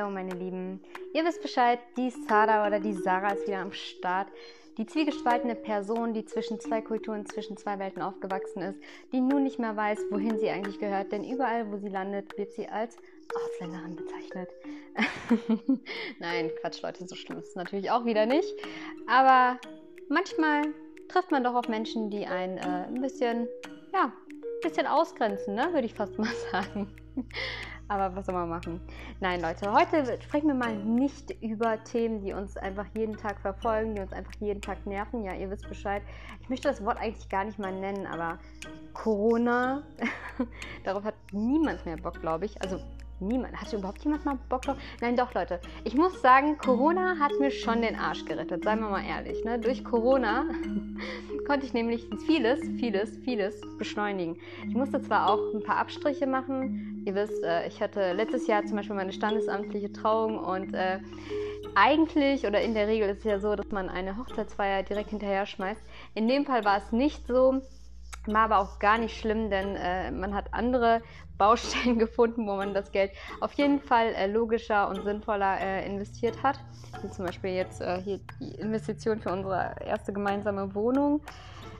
Hallo meine Lieben. Ihr wisst Bescheid, die Sarah oder die Sarah ist wieder am Start. Die zwiegespaltene Person, die zwischen zwei Kulturen, zwischen zwei Welten aufgewachsen ist, die nun nicht mehr weiß, wohin sie eigentlich gehört, denn überall, wo sie landet, wird sie als Ausländerin bezeichnet. Nein, Quatsch, Leute, so schlimm ist es natürlich auch wieder nicht. Aber manchmal trifft man doch auf Menschen, die einen äh, ein bisschen, ja, ein bisschen ausgrenzen, ne? würde ich fast mal sagen. Aber was soll man machen? Nein, Leute, heute sprechen wir mal nicht über Themen, die uns einfach jeden Tag verfolgen, die uns einfach jeden Tag nerven. Ja, ihr wisst Bescheid. Ich möchte das Wort eigentlich gar nicht mal nennen, aber Corona, darauf hat niemand mehr Bock, glaube ich. Also Niemand. Hatte überhaupt jemand mal Bock drauf? Nein, doch, Leute. Ich muss sagen, Corona hat mir schon den Arsch gerettet. Seien wir mal ehrlich. Ne? Durch Corona konnte ich nämlich vieles, vieles, vieles beschleunigen. Ich musste zwar auch ein paar Abstriche machen. Ihr wisst, äh, ich hatte letztes Jahr zum Beispiel meine standesamtliche Trauung und äh, eigentlich oder in der Regel ist es ja so, dass man eine Hochzeitsfeier direkt hinterher schmeißt. In dem Fall war es nicht so. War aber auch gar nicht schlimm, denn äh, man hat andere Baustellen gefunden, wo man das Geld auf jeden Fall äh, logischer und sinnvoller äh, investiert hat. Wie zum Beispiel jetzt äh, hier die Investition für unsere erste gemeinsame Wohnung.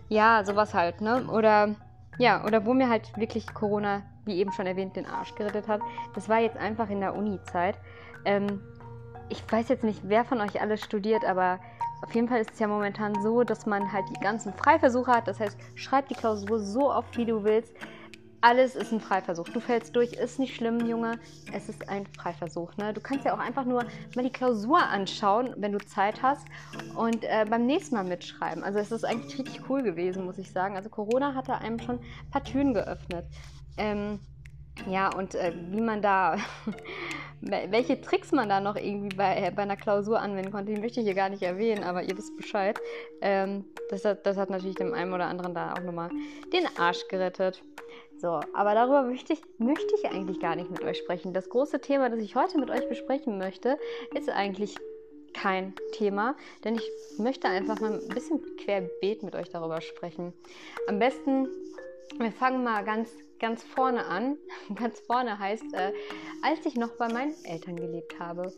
Ja, sowas halt, ne? Oder ja, oder wo mir halt wirklich Corona, wie eben schon erwähnt, den Arsch gerettet hat. Das war jetzt einfach in der Uni-Zeit. Ähm, ich weiß jetzt nicht, wer von euch alles studiert, aber auf jeden Fall ist es ja momentan so, dass man halt die ganzen Freiversuche hat. Das heißt, schreib die Klausur so oft, wie du willst. Alles ist ein Freiversuch. Du fällst durch, ist nicht schlimm, Junge. Es ist ein Freiversuch. Ne? Du kannst ja auch einfach nur mal die Klausur anschauen, wenn du Zeit hast und äh, beim nächsten Mal mitschreiben. Also es ist eigentlich richtig cool gewesen, muss ich sagen. Also Corona hat da einem schon ein paar Türen geöffnet. Ähm, ja, und äh, wie man da, welche Tricks man da noch irgendwie bei, äh, bei einer Klausur anwenden konnte, die möchte ich hier gar nicht erwähnen, aber ihr wisst Bescheid. Ähm, das, hat, das hat natürlich dem einen oder anderen da auch nochmal den Arsch gerettet. So, aber darüber möchte ich, möchte ich eigentlich gar nicht mit euch sprechen. Das große Thema, das ich heute mit euch besprechen möchte, ist eigentlich kein Thema, denn ich möchte einfach mal ein bisschen querbeet mit euch darüber sprechen. Am besten, wir fangen mal ganz, ganz vorne an. Ganz vorne heißt, äh, als ich noch bei meinen Eltern gelebt habe.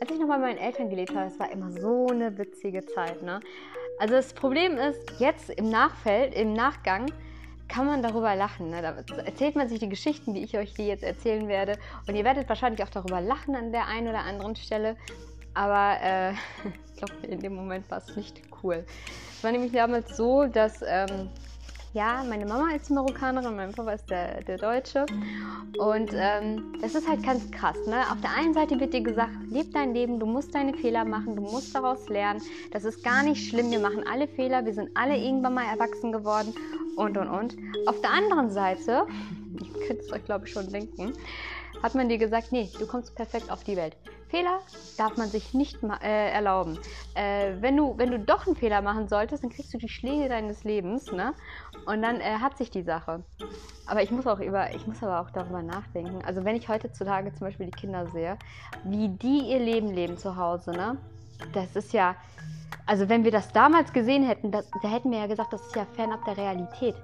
Als ich noch bei meinen Eltern gelebt habe, es war immer so eine witzige Zeit. Ne? Also das Problem ist, jetzt im Nachfeld, im Nachgang, kann man darüber lachen. Ne? Da erzählt man sich die Geschichten, wie ich euch die jetzt erzählen werde. Und ihr werdet wahrscheinlich auch darüber lachen an der einen oder anderen Stelle. Aber äh, ich glaube, in dem Moment war es nicht cool. Es war nämlich damals so, dass ähm, ja, meine Mama ist Marokkanerin, mein Papa ist der, der Deutsche. Und ähm, das ist halt ganz krass. Ne? Auf der einen Seite wird dir gesagt, leb dein Leben, du musst deine Fehler machen, du musst daraus lernen. Das ist gar nicht schlimm, wir machen alle Fehler, wir sind alle irgendwann mal erwachsen geworden und und und. Auf der anderen Seite, ihr könnt es euch glaube ich schon denken, hat man dir gesagt, nee, du kommst perfekt auf die Welt. Fehler darf man sich nicht äh, erlauben. Äh, wenn, du, wenn du doch einen Fehler machen solltest, dann kriegst du die Schläge deines Lebens, ne? Und dann äh, hat sich die Sache. Aber ich muss auch über, ich muss aber auch darüber nachdenken. Also wenn ich heutzutage zum Beispiel die Kinder sehe, wie die ihr Leben leben zu Hause, ne? Das ist ja, also wenn wir das damals gesehen hätten, das, da hätten wir ja gesagt, das ist ja fernab der Realität.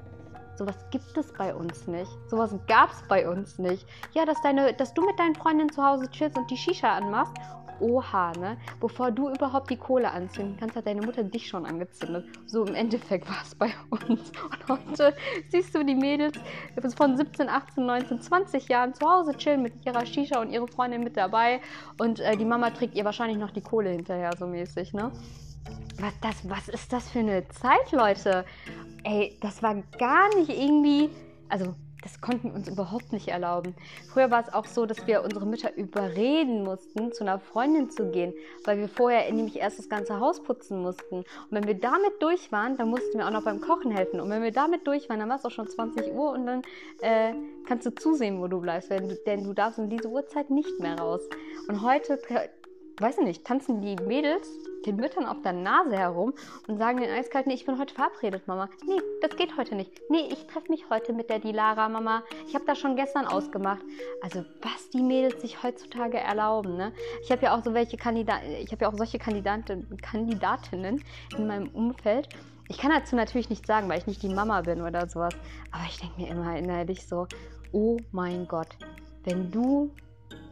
Sowas gibt es bei uns nicht. Sowas gab es bei uns nicht. Ja, dass, deine, dass du mit deinen Freundinnen zu Hause chillst und die Shisha anmachst. Oha, ne? Bevor du überhaupt die Kohle anzünden kannst, hat deine Mutter dich schon angezündet. So im Endeffekt war es bei uns. Und heute siehst du die Mädels von 17, 18, 19, 20 Jahren zu Hause chillen mit ihrer Shisha und ihre Freundin mit dabei. Und äh, die Mama trägt ihr wahrscheinlich noch die Kohle hinterher, so mäßig, ne? Was, das, was ist das für eine Zeit, Leute? ey, das war gar nicht irgendwie, also das konnten wir uns überhaupt nicht erlauben. Früher war es auch so, dass wir unsere Mütter überreden mussten, zu einer Freundin zu gehen, weil wir vorher nämlich erst das ganze Haus putzen mussten. Und wenn wir damit durch waren, dann mussten wir auch noch beim Kochen helfen. Und wenn wir damit durch waren, dann war es auch schon 20 Uhr und dann äh, kannst du zusehen, wo du bleibst, denn du, denn du darfst um diese Uhrzeit nicht mehr raus. Und heute weiß ich nicht, tanzen die Mädels den Müttern auf der Nase herum und sagen den eiskalt, nee, ich bin heute verabredet, Mama. Nee, das geht heute nicht. Nee, ich treffe mich heute mit der Dilara, Mama. Ich habe das schon gestern ausgemacht. Also, was die Mädels sich heutzutage erlauben, ne? Ich habe ja auch so welche Kandidaten, ich habe ja auch solche Kandidaten, Kandidatinnen in meinem Umfeld. Ich kann dazu natürlich nicht sagen, weil ich nicht die Mama bin oder sowas. Aber ich denke mir immer innerlich so, oh mein Gott, wenn du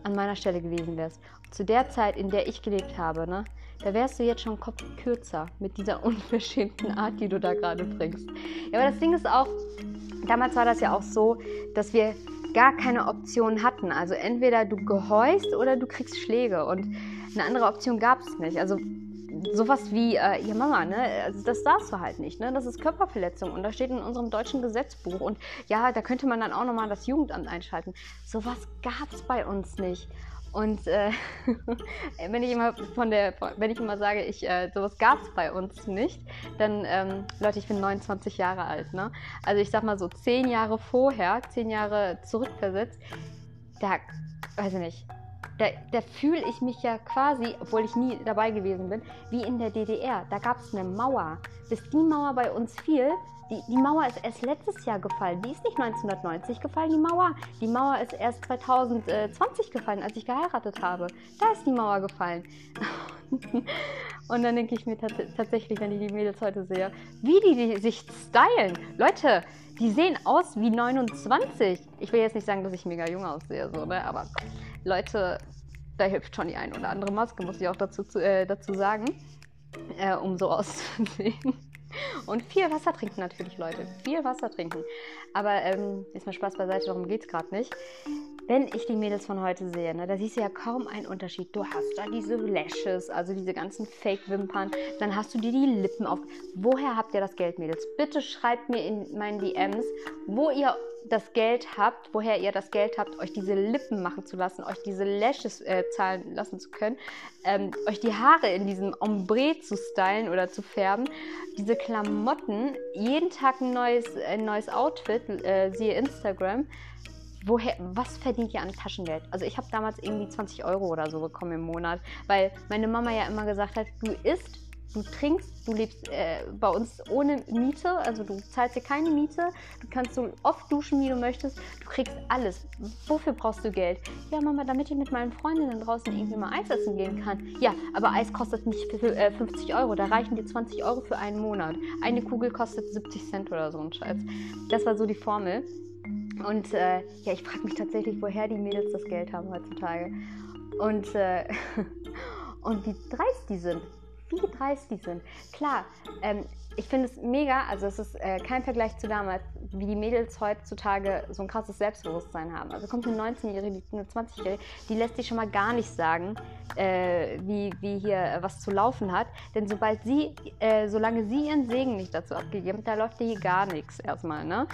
an meiner Stelle gewesen wärst, zu der Zeit, in der ich gelebt habe, ne, da wärst du jetzt schon Kopf kürzer mit dieser unverschämten Art, die du da gerade bringst. Ja, aber das Ding ist auch, damals war das ja auch so, dass wir gar keine Option hatten. Also entweder du gehorchst oder du kriegst Schläge und eine andere Option gab es nicht. Also sowas wie, äh, ja Mama, ne, also das darfst du halt nicht, ne, das ist Körperverletzung und das steht in unserem deutschen Gesetzbuch und ja, da könnte man dann auch nochmal das Jugendamt einschalten. Sowas gab es bei uns nicht. Und äh, wenn ich immer von der, wenn ich immer sage, ich, äh, sowas gab es bei uns nicht, dann, ähm, Leute, ich bin 29 Jahre alt, ne? Also ich sag mal so zehn Jahre vorher, zehn Jahre zurückversetzt, da, weiß ich nicht, da, da fühle ich mich ja quasi, obwohl ich nie dabei gewesen bin, wie in der DDR. Da gab es eine Mauer. Bis die Mauer bei uns fiel, die, die Mauer ist erst letztes Jahr gefallen. Die ist nicht 1990 gefallen, die Mauer. Die Mauer ist erst 2020 gefallen, als ich geheiratet habe. Da ist die Mauer gefallen. Und dann denke ich mir tatsächlich, wenn ich die Mädels heute sehe, wie die, die sich stylen. Leute, die sehen aus wie 29. Ich will jetzt nicht sagen, dass ich mega jung aussehe, so, ne? aber Leute, da hilft schon die ein oder andere Maske, muss ich auch dazu, äh, dazu sagen, äh, um so auszusehen. Und viel Wasser trinken natürlich, Leute. Viel Wasser trinken. Aber ähm, ist mal Spaß beiseite, darum geht es gerade nicht. Wenn ich die Mädels von heute sehe, ne, da siehst du ja kaum einen Unterschied. Du hast da diese Lashes, also diese ganzen Fake-Wimpern. Dann hast du dir die Lippen auf. Woher habt ihr das Geld, Mädels? Bitte schreibt mir in meinen DMs, wo ihr das Geld habt, woher ihr das Geld habt, euch diese Lippen machen zu lassen, euch diese Lashes äh, zahlen lassen zu können, ähm, euch die Haare in diesem Ombre zu stylen oder zu färben, diese Klamotten, jeden Tag ein neues, ein neues Outfit, äh, siehe Instagram. Woher, was verdient ihr an Taschengeld? Also ich habe damals irgendwie 20 Euro oder so bekommen im Monat, weil meine Mama ja immer gesagt hat, du isst du trinkst, du lebst äh, bei uns ohne Miete, also du zahlst dir keine Miete, du kannst so oft duschen, wie du möchtest, du kriegst alles. Wofür brauchst du Geld? Ja, Mama, damit ich mit meinen Freundinnen draußen irgendwie mal Eis essen gehen kann. Ja, aber Eis kostet nicht für, äh, 50 Euro, da reichen dir 20 Euro für einen Monat. Eine Kugel kostet 70 Cent oder so ein Scheiß. Das war so die Formel. Und äh, ja, ich frage mich tatsächlich, woher die Mädels das Geld haben heutzutage. Und, äh, und wie dreist die sind wie dreist die sind. Klar, ähm, ich finde es mega, also es ist äh, kein Vergleich zu damals, wie die Mädels heutzutage so ein krasses Selbstbewusstsein haben. Also kommt eine 19-Jährige, eine 20-Jährige, die lässt sich schon mal gar nicht sagen, äh, wie, wie hier was zu laufen hat. Denn sobald sie, äh, solange sie ihren Segen nicht dazu abgegeben hat, da läuft hier gar nichts erstmal, ne?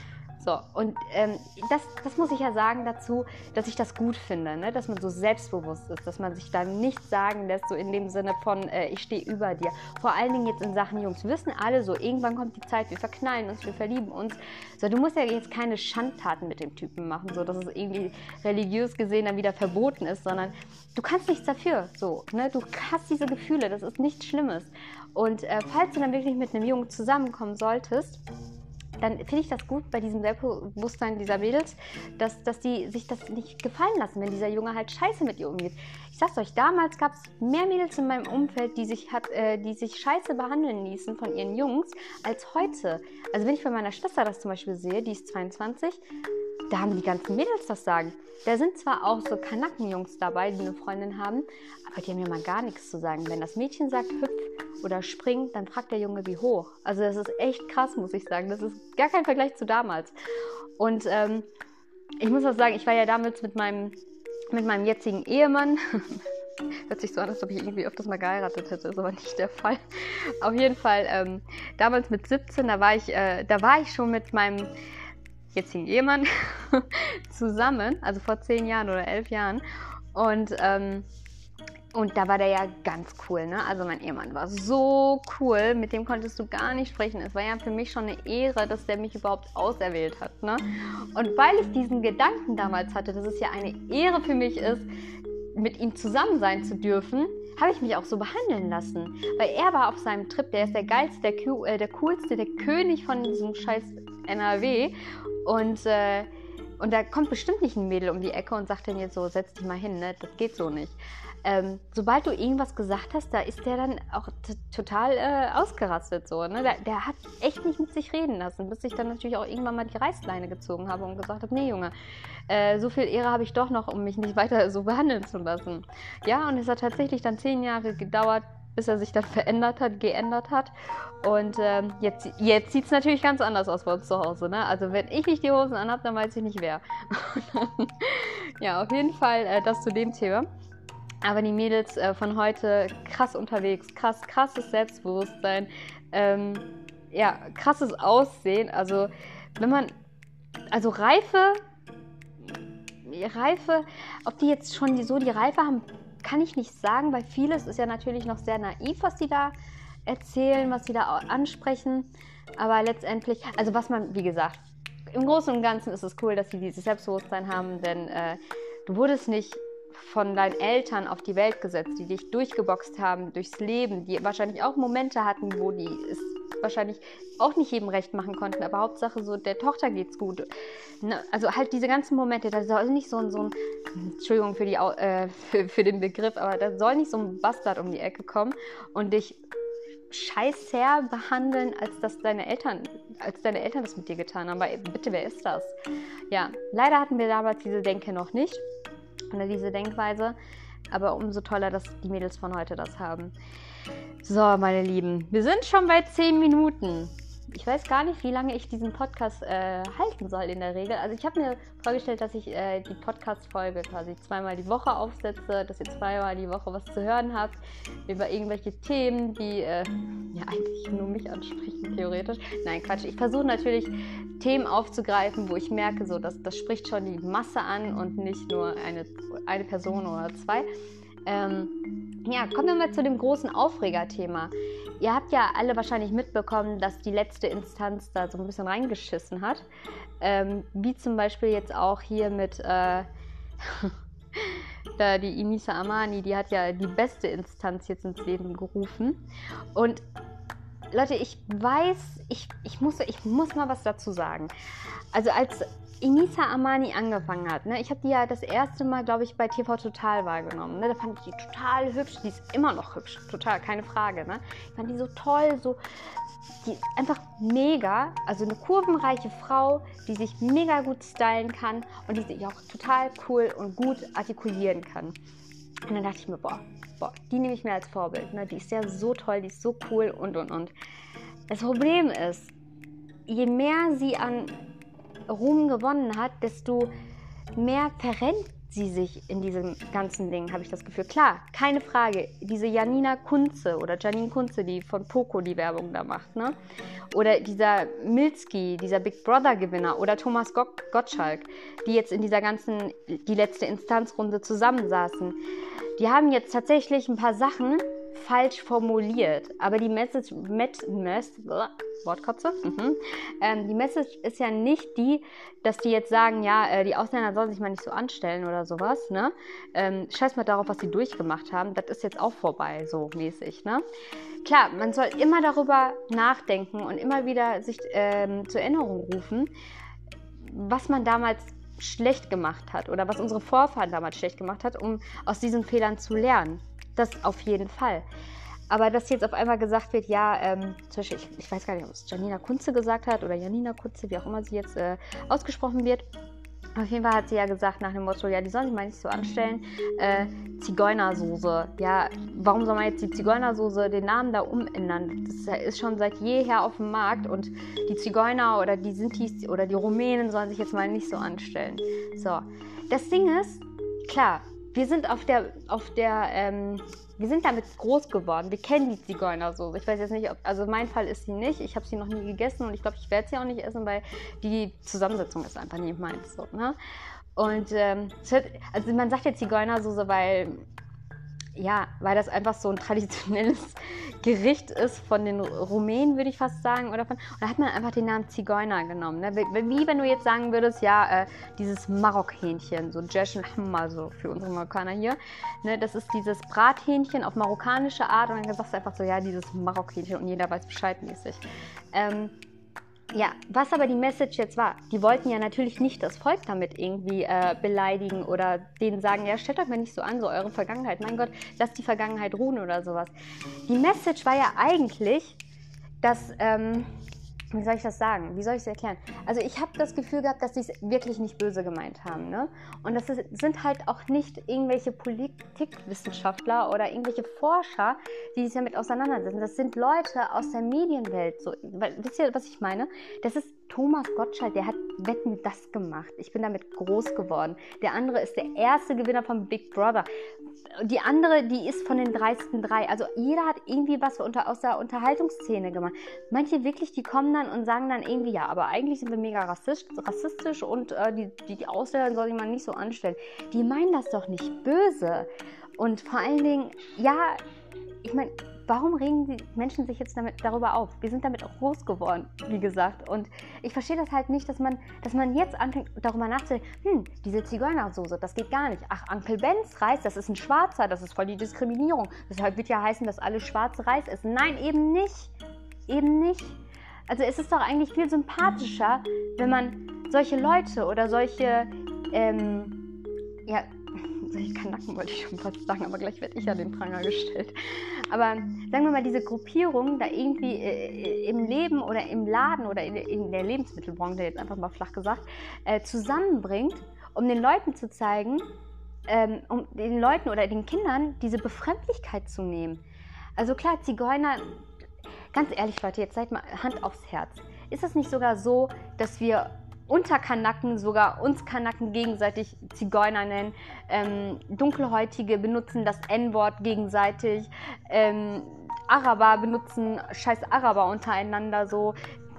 So, und ähm, das, das muss ich ja sagen dazu, dass ich das gut finde, ne? dass man so selbstbewusst ist, dass man sich da nicht sagen lässt, so in dem Sinne von, äh, ich stehe über dir. Vor allen Dingen jetzt in Sachen Jungs. Wir wissen alle so, irgendwann kommt die Zeit, wir verknallen uns, wir verlieben uns. So, du musst ja jetzt keine Schandtaten mit dem Typen machen, so dass es irgendwie religiös gesehen dann wieder verboten ist, sondern du kannst nichts dafür. So, ne? Du hast diese Gefühle, das ist nichts Schlimmes. Und äh, falls du dann wirklich mit einem Jungen zusammenkommen solltest, dann finde ich das gut bei diesem Selbstbewusstsein dieser Mädels, dass, dass die sich das nicht gefallen lassen, wenn dieser Junge halt scheiße mit ihr umgeht. Ich sag's euch, damals gab es mehr Mädels in meinem Umfeld, die sich, hat, äh, die sich scheiße behandeln ließen von ihren Jungs, als heute. Also wenn ich bei meiner Schwester das zum Beispiel sehe, die ist 22, da haben die ganzen Mädels das sagen. Da sind zwar auch so Kanackenjungs dabei, die eine Freundin haben, aber die haben ja mal gar nichts zu sagen. Wenn das Mädchen sagt, hüpf oder spring, dann fragt der Junge, wie hoch. Also das ist echt krass, muss ich sagen. Das ist gar kein Vergleich zu damals. Und ähm, ich muss auch sagen, ich war ja damals mit meinem, mit meinem jetzigen Ehemann. Hört sich so an, als ob ich irgendwie öfters mal geheiratet hätte, ist aber nicht der Fall. Auf jeden Fall, ähm, damals mit 17, da war ich, äh, da war ich schon mit meinem jetzigen Ehemann zusammen, also vor zehn Jahren oder elf Jahren. Und, ähm, und da war der ja ganz cool, ne? Also mein Ehemann war so cool, mit dem konntest du gar nicht sprechen. Es war ja für mich schon eine Ehre, dass der mich überhaupt auserwählt hat, ne? Und weil ich diesen Gedanken damals hatte, dass es ja eine Ehre für mich ist, mit ihm zusammen sein zu dürfen, habe ich mich auch so behandeln lassen. Weil er war auf seinem Trip, der ist der geilste, der, äh, der coolste, der König von diesem scheiß NRW. Und äh, und da kommt bestimmt nicht ein Mädel um die Ecke und sagt dann jetzt so, setz dich mal hin, ne? Das geht so nicht. Ähm, sobald du irgendwas gesagt hast, da ist der dann auch total äh, ausgerastet so. Ne? Der, der, hat echt nicht mit sich reden lassen, bis ich dann natürlich auch irgendwann mal die Reißleine gezogen habe und gesagt habe, nee Junge, äh, so viel Ehre habe ich doch noch, um mich nicht weiter so behandeln zu lassen. Ja, und es hat tatsächlich dann zehn Jahre gedauert, bis er sich dann verändert hat, geändert hat. Und ähm, jetzt, jetzt sieht es natürlich ganz anders aus bei uns zu Hause. Ne? Also wenn ich nicht die Hosen anhabe, dann weiß ich nicht wer. ja, auf jeden Fall äh, das zu dem Thema. Aber die Mädels äh, von heute krass unterwegs, krass, krasses Selbstbewusstsein, ähm, ja, krasses Aussehen. Also wenn man, also Reife, Reife, ob die jetzt schon so die Reife haben, kann ich nicht sagen, weil vieles ist ja natürlich noch sehr naiv, was die da erzählen, was sie da ansprechen. Aber letztendlich, also was man, wie gesagt, im Großen und Ganzen ist es cool, dass sie dieses Selbstbewusstsein haben, denn äh, du wurdest nicht von deinen Eltern auf die Welt gesetzt, die dich durchgeboxt haben durchs Leben, die wahrscheinlich auch Momente hatten, wo die es wahrscheinlich auch nicht jedem recht machen konnten, aber Hauptsache so, der Tochter geht's gut. Ne? Also halt diese ganzen Momente, da soll nicht so ein, so ein Entschuldigung für, die, äh, für, für den Begriff, aber da soll nicht so ein Bastard um die Ecke kommen und dich scheißher behandeln, als dass deine Eltern, als deine Eltern das mit dir getan haben. Aber bitte, wer ist das? Ja, leider hatten wir damals diese Denke noch nicht oder diese Denkweise. Aber umso toller, dass die Mädels von heute das haben. So, meine Lieben, wir sind schon bei 10 Minuten ich weiß gar nicht, wie lange ich diesen Podcast äh, halten soll in der Regel. Also ich habe mir vorgestellt, dass ich äh, die Podcast-Folge quasi zweimal die Woche aufsetze, dass ihr zweimal die Woche was zu hören habt über irgendwelche Themen, die äh, ja eigentlich nur mich ansprechen, theoretisch. Nein, Quatsch. Ich versuche natürlich Themen aufzugreifen, wo ich merke, so, dass das spricht schon die Masse an und nicht nur eine, eine Person oder zwei. Ähm, ja, kommen wir mal zu dem großen Aufregerthema. Ihr habt ja alle wahrscheinlich mitbekommen, dass die letzte Instanz da so ein bisschen reingeschissen hat. Ähm, wie zum Beispiel jetzt auch hier mit äh, die Inisa Amani, die hat ja die beste Instanz jetzt ins Leben gerufen. Und Leute, ich weiß, ich, ich, muss, ich muss mal was dazu sagen. Also als Inisa Amani angefangen hat, ne, ich habe die ja das erste Mal, glaube ich, bei TV Total wahrgenommen. Ne, da fand ich die total hübsch. Die ist immer noch hübsch, total, keine Frage. Ne? Ich fand die so toll, so die einfach mega, also eine kurvenreiche Frau, die sich mega gut stylen kann und die sich auch total cool und gut artikulieren kann. Und dann dachte ich mir, boah, boah, die nehme ich mir als Vorbild. Ne? Die ist ja so toll, die ist so cool und und und. Das Problem ist, je mehr sie an Ruhm gewonnen hat, desto mehr verrennt sie sich in diesem ganzen Ding, habe ich das Gefühl. Klar, keine Frage. Diese Janina Kunze oder Janine Kunze, die von Poco die Werbung da macht, ne? Oder dieser Milski, dieser Big Brother Gewinner oder Thomas Gottschalk, die jetzt in dieser ganzen, die letzte Instanzrunde zusammensaßen. Die haben jetzt tatsächlich ein paar Sachen falsch formuliert, aber die Message, Met, Mess, Wortkotze. Mhm. Ähm, die Message ist ja nicht die, dass die jetzt sagen, ja, äh, die Ausländer sollen sich mal nicht so anstellen oder sowas. Ne? Ähm, scheiß mal darauf, was sie durchgemacht haben. Das ist jetzt auch vorbei, so mäßig. Ne? Klar, man soll immer darüber nachdenken und immer wieder sich ähm, zur Erinnerung rufen, was man damals schlecht gemacht hat oder was unsere Vorfahren damals schlecht gemacht hat, um aus diesen Fehlern zu lernen. Das auf jeden Fall. Aber dass jetzt auf einmal gesagt wird, ja, ähm, zum Beispiel, ich, ich, weiß gar nicht, ob es Janina Kunze gesagt hat oder Janina Kunze, wie auch immer sie jetzt äh, ausgesprochen wird. Auf jeden Fall hat sie ja gesagt nach dem Motto, ja, die sollen sich mal nicht so anstellen. Äh, Zigeunersoße. Ja, warum soll man jetzt die Zigeunersoße den Namen da umändern? Das ist schon seit jeher auf dem Markt und die Zigeuner oder die Sintis oder die Rumänen sollen sich jetzt mal nicht so anstellen. So, das Ding ist, klar, wir sind auf der, auf der, ähm, wir sind damit groß geworden. Wir kennen die Zigeunersoße. Ich weiß jetzt nicht, ob, also mein Fall ist sie nicht. Ich habe sie noch nie gegessen und ich glaube, ich werde sie auch nicht essen, weil die Zusammensetzung ist einfach nicht meins. So, ne? Und ähm, also man sagt jetzt Zigeunersoße, weil ja, weil das einfach so ein traditionelles Gericht ist von den Rumänen, würde ich fast sagen. Oder von, und da hat man einfach den Namen Zigeuner genommen. Ne? Wie, wenn du jetzt sagen würdest, ja, äh, dieses Marokhähnchen, so Jesh Hamma, so für unsere Marokkaner hier. Ne? Das ist dieses Brathähnchen auf marokkanische Art. Und dann sagst du einfach so, ja, dieses Marokhähnchen und jeder weiß Bescheid mäßig. Ähm, ja, was aber die Message jetzt war, die wollten ja natürlich nicht das Volk damit irgendwie äh, beleidigen oder denen sagen, ja, stellt euch mal nicht so an, so eure Vergangenheit, mein Gott, lasst die Vergangenheit ruhen oder sowas. Die Message war ja eigentlich, dass, ähm, wie soll ich das sagen? Wie soll ich es erklären? Also ich habe das Gefühl gehabt, dass sie es wirklich nicht böse gemeint haben. Ne? Und das ist, sind halt auch nicht irgendwelche Politikwissenschaftler oder irgendwelche Forscher, die sich damit auseinandersetzen. Das sind Leute aus der Medienwelt. So, wisst ihr, was ich meine? Das ist Thomas Gottschalk, der hat Wetten das gemacht. Ich bin damit groß geworden. Der andere ist der erste Gewinner von Big Brother. Die andere, die ist von den dreisten drei. Also jeder hat irgendwie was unter, aus der Unterhaltungsszene gemacht. Manche wirklich, die kommen dann und sagen dann irgendwie, ja, aber eigentlich sind wir mega rassistisch, rassistisch und äh, die, die, die Ausländer soll man nicht so anstellen. Die meinen das doch nicht böse. Und vor allen Dingen, ja, ich meine, warum regen die Menschen sich jetzt damit, darüber auf? Wir sind damit auch groß geworden, wie gesagt. Und ich verstehe das halt nicht, dass man, dass man jetzt anfängt, darüber nachzudenken, hm, diese Zigeunersoße, das geht gar nicht. Ach, Uncle Ben's Reis, das ist ein Schwarzer, das ist voll die Diskriminierung. Deshalb wird ja heißen, dass alle schwarze Reis essen. Nein, eben nicht. Eben nicht. Also es ist doch eigentlich viel sympathischer, wenn man solche Leute oder solche, ähm, ja, solche Kanacken wollte ich schon fast sagen, aber gleich werde ich ja den Pranger gestellt. Aber sagen wir mal, diese Gruppierung da irgendwie äh, im Leben oder im Laden oder in, in, der Lebensmittelbranche, jetzt einfach mal flach gesagt, äh, zusammenbringt, um den Leuten zu zeigen, ähm, um den Leuten oder den Kindern diese Befremdlichkeit zu nehmen. Also klar, Zigeuner, ganz ehrlich Leute, jetzt seid mal Hand aufs Herz. Ist es nicht sogar so, dass wir unter Kanaken sogar uns Kanaken gegenseitig Zigeuner nennen. Ähm, Dunkelhäutige benutzen das N-Wort gegenseitig. Ähm, Araber benutzen scheiß Araber untereinander so.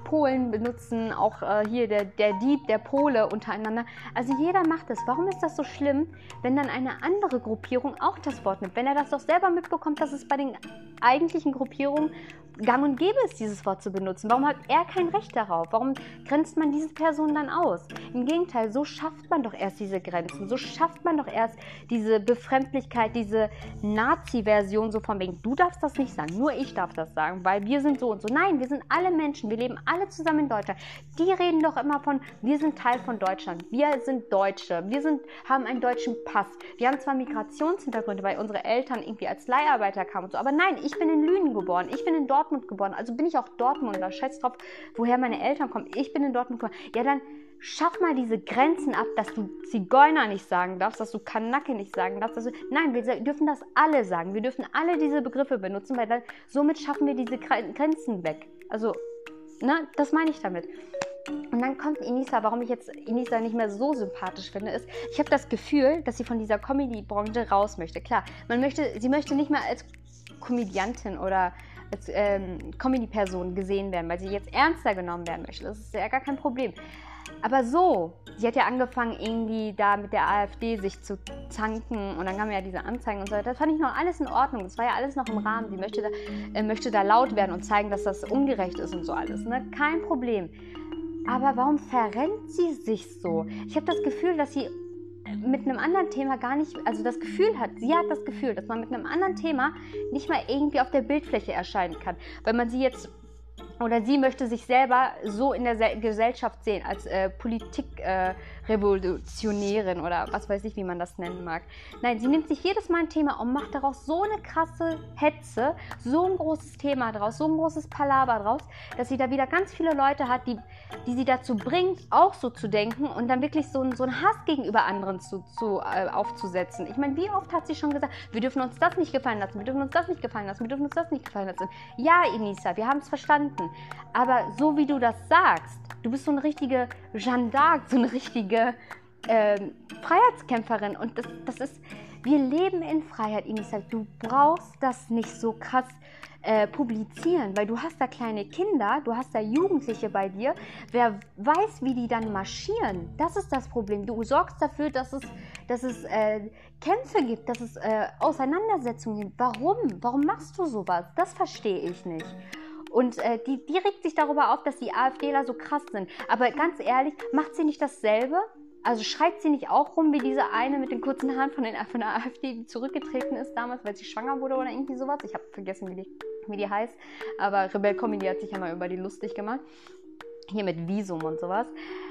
Polen benutzen auch äh, hier der, der Dieb, der Pole untereinander. Also jeder macht es. Warum ist das so schlimm, wenn dann eine andere Gruppierung auch das Wort nimmt? Wenn er das doch selber mitbekommt, dass es bei den eigentlichen Gruppierungen gang und gäbe ist, dieses Wort zu benutzen. Warum hat er kein Recht darauf? Warum grenzt man diese Person dann aus? Im Gegenteil, so schafft man doch erst diese Grenzen. So schafft man doch erst diese Befremdlichkeit, diese Nazi-Version, so von wegen, du darfst das nicht sagen, nur ich darf das sagen, weil wir sind so und so. Nein, wir sind alle Menschen, wir leben alle zusammen in Deutschland. Die reden doch immer von, wir sind Teil von Deutschland, wir sind Deutsche, wir sind, haben einen deutschen Pass. Wir haben zwar Migrationshintergründe, weil unsere Eltern irgendwie als Leiharbeiter kamen und so, aber nein, ich bin in Lünen geboren, ich bin in Dortmund geboren, also bin ich auch Dortmunder. Scheiß drauf, woher meine Eltern kommen. Ich bin in Dortmund geboren. Ja, dann schaff mal diese Grenzen ab, dass du Zigeuner nicht sagen darfst, dass du Kanacke nicht sagen darfst. Du, nein, wir dürfen das alle sagen. Wir dürfen alle diese Begriffe benutzen, weil dann, somit schaffen wir diese Grenzen weg. Also, ne, das meine ich damit. Und dann kommt Inisa, warum ich jetzt Inisa nicht mehr so sympathisch finde, ist, ich habe das Gefühl, dass sie von dieser Comedy-Branche raus möchte. Klar, man möchte, sie möchte nicht mehr als Komödiantin oder als ähm, Comedy-Person gesehen werden, weil sie jetzt ernster genommen werden möchte. Das ist ja gar kein Problem. Aber so, sie hat ja angefangen, irgendwie da mit der AfD sich zu zanken und dann kamen ja diese Anzeigen und so weiter. Das fand ich noch alles in Ordnung. Das war ja alles noch im Rahmen. Sie möchte da, äh, möchte da laut werden und zeigen, dass das ungerecht ist und so alles. Ne? Kein Problem. Aber warum verrennt sie sich so? Ich habe das Gefühl, dass sie mit einem anderen Thema gar nicht, also das Gefühl hat, sie hat das Gefühl, dass man mit einem anderen Thema nicht mal irgendwie auf der Bildfläche erscheinen kann, weil man sie jetzt oder sie möchte sich selber so in der Gesellschaft sehen als äh, Politikrevolutionärin äh, oder was weiß ich, wie man das nennen mag. Nein, sie nimmt sich jedes Mal ein Thema und macht daraus so eine krasse Hetze, so ein großes Thema draus, so ein großes Palaver draus, dass sie da wieder ganz viele Leute hat, die, die sie dazu bringt, auch so zu denken und dann wirklich so, so einen Hass gegenüber anderen zu, zu äh, aufzusetzen. Ich meine, wie oft hat sie schon gesagt, wir dürfen uns das nicht gefallen lassen, wir dürfen uns das nicht gefallen lassen, wir dürfen uns das nicht gefallen lassen. Ja, Inisa, wir haben es verstanden. Aber so wie du das sagst, du bist so eine richtige Jeanne d'Arc, so eine richtige äh, Freiheitskämpferin. Und das, das ist, wir leben in Freiheit, Inisa. Du brauchst das nicht so krass äh, publizieren, weil du hast da kleine Kinder, du hast da Jugendliche bei dir. Wer weiß, wie die dann marschieren? Das ist das Problem. Du sorgst dafür, dass es, dass es äh, Kämpfe gibt, dass es äh, Auseinandersetzungen gibt. Warum? Warum machst du sowas? Das verstehe ich nicht. Und äh, die, die regt sich darüber auf, dass die AfDler so krass sind. Aber ganz ehrlich, macht sie nicht dasselbe? Also schreit sie nicht auch rum wie diese eine mit den kurzen Haaren von, den, von der AfD, die zurückgetreten ist damals, weil sie schwanger wurde oder irgendwie sowas? Ich habe vergessen, wie die, wie die heißt. Aber Rebell Comedy hat sich ja mal über die lustig gemacht. hier mit Visum und sowas.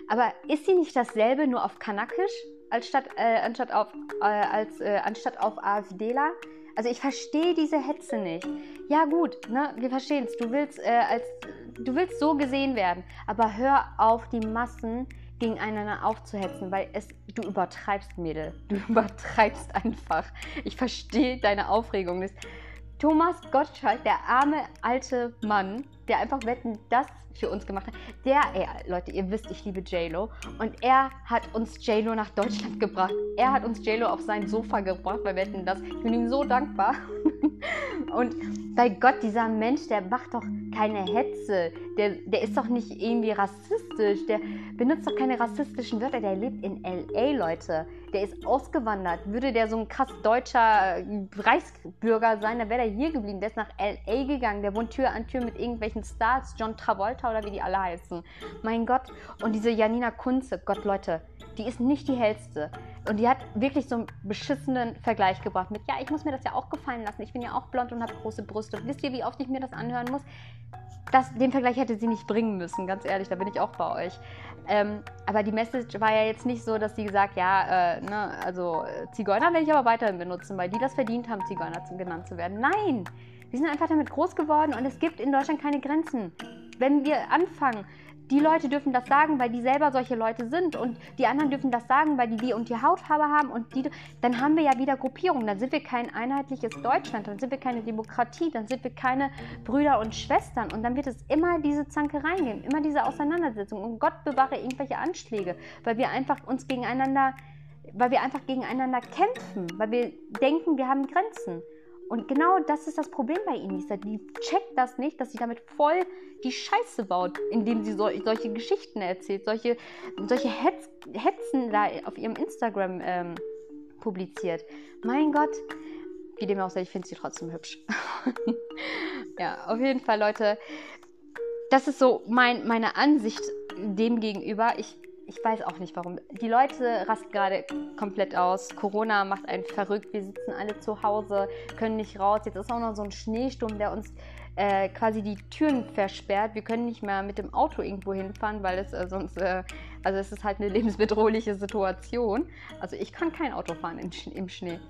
Aber ist sie nicht dasselbe, nur auf Kanakisch, als statt, äh, anstatt auf, äh, als, äh, anstatt auf AfDler? Also ich verstehe diese Hetze nicht. Ja gut, ne, wir verstehen es. Du willst äh, du willst so gesehen werden, aber hör auf, die Massen gegeneinander aufzuhetzen, weil es du übertreibst, Mädel. Du übertreibst einfach. Ich verstehe deine Aufregung nicht. Thomas Gottschalk, der arme alte Mann, der einfach wetten, das für uns gemacht hat. Der, ey, Leute, ihr wisst, ich liebe JLo. Und er hat uns JLo nach Deutschland gebracht. Er hat uns JLo auf sein Sofa gebracht, wir wetten, das. Ich bin ihm so dankbar. Und bei Gott, dieser Mensch, der macht doch keine Hetze. Der, der ist doch nicht irgendwie rassistisch. Der benutzt doch keine rassistischen Wörter. Der lebt in L.A., Leute. Der ist ausgewandert. Würde der so ein krass deutscher Reichsbürger sein, dann wäre der hier geblieben. Der ist nach L.A. gegangen. Der wohnt Tür an Tür mit irgendwelchen Stars. John Travolta oder wie die alle heißen. Mein Gott. Und diese Janina Kunze. Gott, Leute die ist nicht die hellste. Und die hat wirklich so einen beschissenen Vergleich gebracht mit, ja, ich muss mir das ja auch gefallen lassen. Ich bin ja auch blond und habe große Brüste. Wisst ihr, wie oft ich mir das anhören muss? Das, den Vergleich hätte sie nicht bringen müssen, ganz ehrlich, da bin ich auch bei euch. Ähm, aber die Message war ja jetzt nicht so, dass sie gesagt, ja, äh, ne, also Zigeuner werde ich aber weiterhin benutzen, weil die das verdient haben, Zigeuner genannt zu werden. Nein, wir sind einfach damit groß geworden und es gibt in Deutschland keine Grenzen. Wenn wir anfangen, die Leute dürfen das sagen, weil die selber solche Leute sind und die anderen dürfen das sagen, weil die die und die Hautfarbe haben und die, dann haben wir ja wieder Gruppierungen. Dann sind wir kein einheitliches Deutschland, dann sind wir keine Demokratie, dann sind wir keine Brüder und Schwestern und dann wird es immer diese Zankereien geben, immer diese Auseinandersetzungen und Gott bewahre irgendwelche Anschläge, weil wir einfach uns gegeneinander, weil wir einfach gegeneinander kämpfen, weil wir denken, wir haben Grenzen. Und genau das ist das Problem bei Inisa. Die checkt das nicht, dass sie damit voll die Scheiße baut, indem sie so, solche Geschichten erzählt, solche, solche Hetz, Hetzen da auf ihrem Instagram ähm, publiziert. Mein Gott, wie dem auch sei, ich finde sie trotzdem hübsch. ja, auf jeden Fall, Leute. Das ist so mein, meine Ansicht dem gegenüber. Ich ich weiß auch nicht warum. Die Leute rasten gerade komplett aus. Corona macht einen verrückt. Wir sitzen alle zu Hause, können nicht raus. Jetzt ist auch noch so ein Schneesturm, der uns äh, quasi die Türen versperrt. Wir können nicht mehr mit dem Auto irgendwo hinfahren, weil es äh, sonst, äh, also es ist halt eine lebensbedrohliche Situation. Also ich kann kein Auto fahren im Schnee.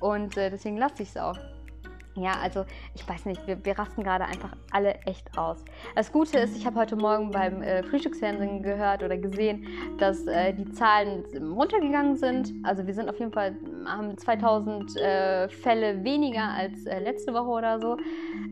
Und äh, deswegen lasse ich es auch. Ja, also ich weiß nicht, wir, wir rasten gerade einfach alle echt aus. Das Gute ist, ich habe heute Morgen beim äh, Frühstücksfernsehen gehört oder gesehen, dass äh, die Zahlen runtergegangen sind. Also wir sind auf jeden Fall, haben 2000 äh, Fälle weniger als äh, letzte Woche oder so.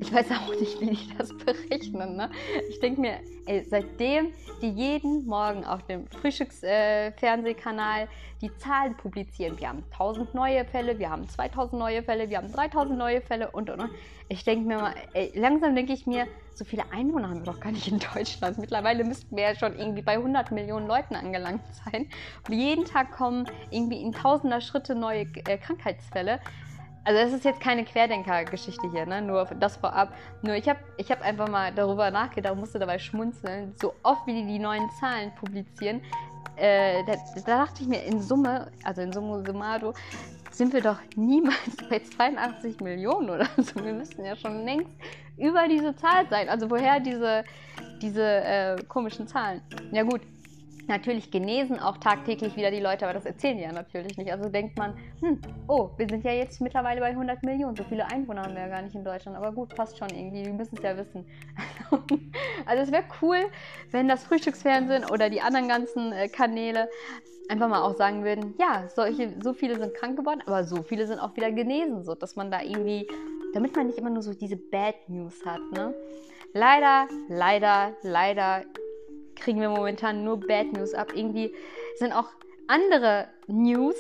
Ich weiß auch nicht, wie die das berechnen. Ne? Ich denke mir, ey, seitdem die jeden Morgen auf dem Frühstücksfernsehkanal die Zahlen publizieren, wir haben 1000 neue Fälle, wir haben 2000 neue Fälle, wir haben 3000 neue Fälle und und und. Ich denke mir mal, ey, langsam denke ich mir, so viele Einwohner haben wir doch gar nicht in Deutschland. Mittlerweile müssten wir ja schon irgendwie bei 100 Millionen Leuten angelangt sein. Und jeden Tag kommen irgendwie in tausender Schritte neue äh, Krankheitsfälle. Also es ist jetzt keine Querdenker-Geschichte hier, ne? nur das vorab. Nur ich habe ich hab einfach mal darüber nachgedacht, musste dabei schmunzeln. So oft wie die die neuen Zahlen publizieren, äh, da, da, dachte ich mir in Summe, also in Summo Summado, sind wir doch niemals bei 82 Millionen oder so. Wir müssten ja schon längst über diese Zahl sein. Also woher diese, diese äh, komischen Zahlen? Ja gut, Natürlich genesen auch tagtäglich wieder die Leute, aber das erzählen die ja natürlich nicht. Also denkt man, hm, oh, wir sind ja jetzt mittlerweile bei 100 Millionen. So viele Einwohner haben wir ja gar nicht in Deutschland. Aber gut, passt schon irgendwie. Die müssen es ja wissen. also es wäre cool, wenn das Frühstücksfernsehen oder die anderen ganzen äh, Kanäle einfach mal auch sagen würden, ja, solche, so viele sind krank geworden, aber so viele sind auch wieder genesen, so dass man da irgendwie, damit man nicht immer nur so diese Bad News hat, ne? Leider, leider, leider kriegen wir momentan nur Bad News ab. Irgendwie sind auch andere News,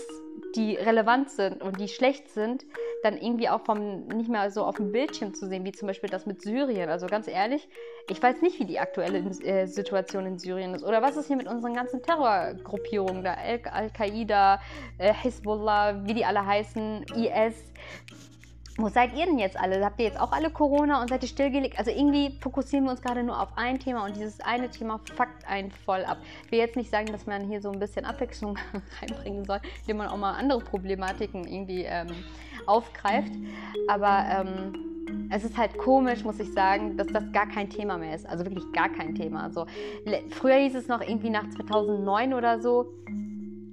die relevant sind und die schlecht sind, dann irgendwie auch vom nicht mehr so auf dem Bildschirm zu sehen, wie zum Beispiel das mit Syrien. Also ganz ehrlich, ich weiß nicht, wie die aktuelle äh, Situation in Syrien ist. Oder was ist hier mit unseren ganzen Terrorgruppierungen da? Al-Qaida, äh, Hezbollah, wie die alle heißen, IS. Wo seid ihr denn jetzt alle? Habt ihr jetzt auch alle Corona und seid ihr stillgelegt? Also irgendwie fokussieren wir uns gerade nur auf ein Thema und dieses eine Thema fuckt einen voll ab. Ich will jetzt nicht sagen, dass man hier so ein bisschen Abwechslung reinbringen soll, indem man auch mal andere Problematiken irgendwie ähm, aufgreift. Aber ähm, es ist halt komisch, muss ich sagen, dass das gar kein Thema mehr ist. Also wirklich gar kein Thema. Also, früher hieß es noch irgendwie nach 2009 oder so,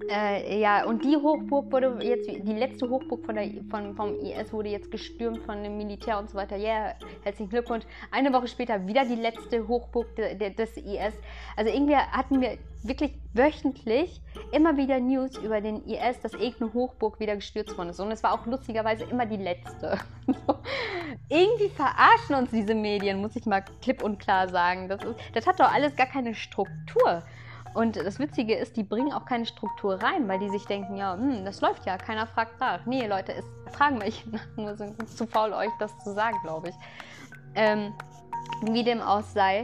äh, ja, und die Hochburg wurde jetzt, die letzte Hochburg von der, von, vom IS wurde jetzt gestürmt von dem Militär und so weiter. Ja, yeah, herzlichen Glückwunsch. Eine Woche später wieder die letzte Hochburg de, de, des IS. Also irgendwie hatten wir wirklich wöchentlich immer wieder News über den IS, dass irgendeine Hochburg wieder gestürzt worden ist. Und es war auch lustigerweise immer die letzte. irgendwie verarschen uns diese Medien, muss ich mal klipp und klar sagen. Das, ist, das hat doch alles gar keine Struktur. Und das Witzige ist, die bringen auch keine Struktur rein, weil die sich denken, ja, hm, das läuft ja, keiner fragt nach. Nee, Leute, es fragen mich nur sind zu faul, euch das zu sagen, glaube ich. Ähm, wie dem auch sei.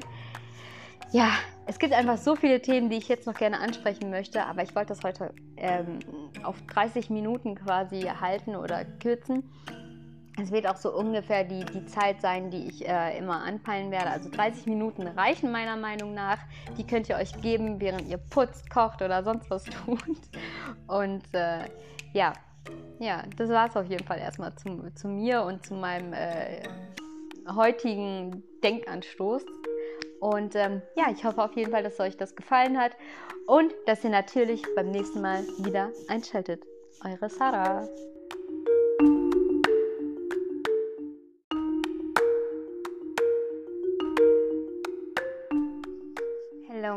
Ja, es gibt einfach so viele Themen, die ich jetzt noch gerne ansprechen möchte, aber ich wollte das heute ähm, auf 30 Minuten quasi halten oder kürzen. Es wird auch so ungefähr die, die Zeit sein, die ich äh, immer anpeilen werde. Also 30 Minuten reichen meiner Meinung nach. Die könnt ihr euch geben, während ihr putzt, kocht oder sonst was tut. Und äh, ja, ja, das war es auf jeden Fall erstmal zu, zu mir und zu meinem äh, heutigen Denkanstoß. Und ähm, ja, ich hoffe auf jeden Fall, dass euch das gefallen hat und dass ihr natürlich beim nächsten Mal wieder einschaltet. Eure Sarah.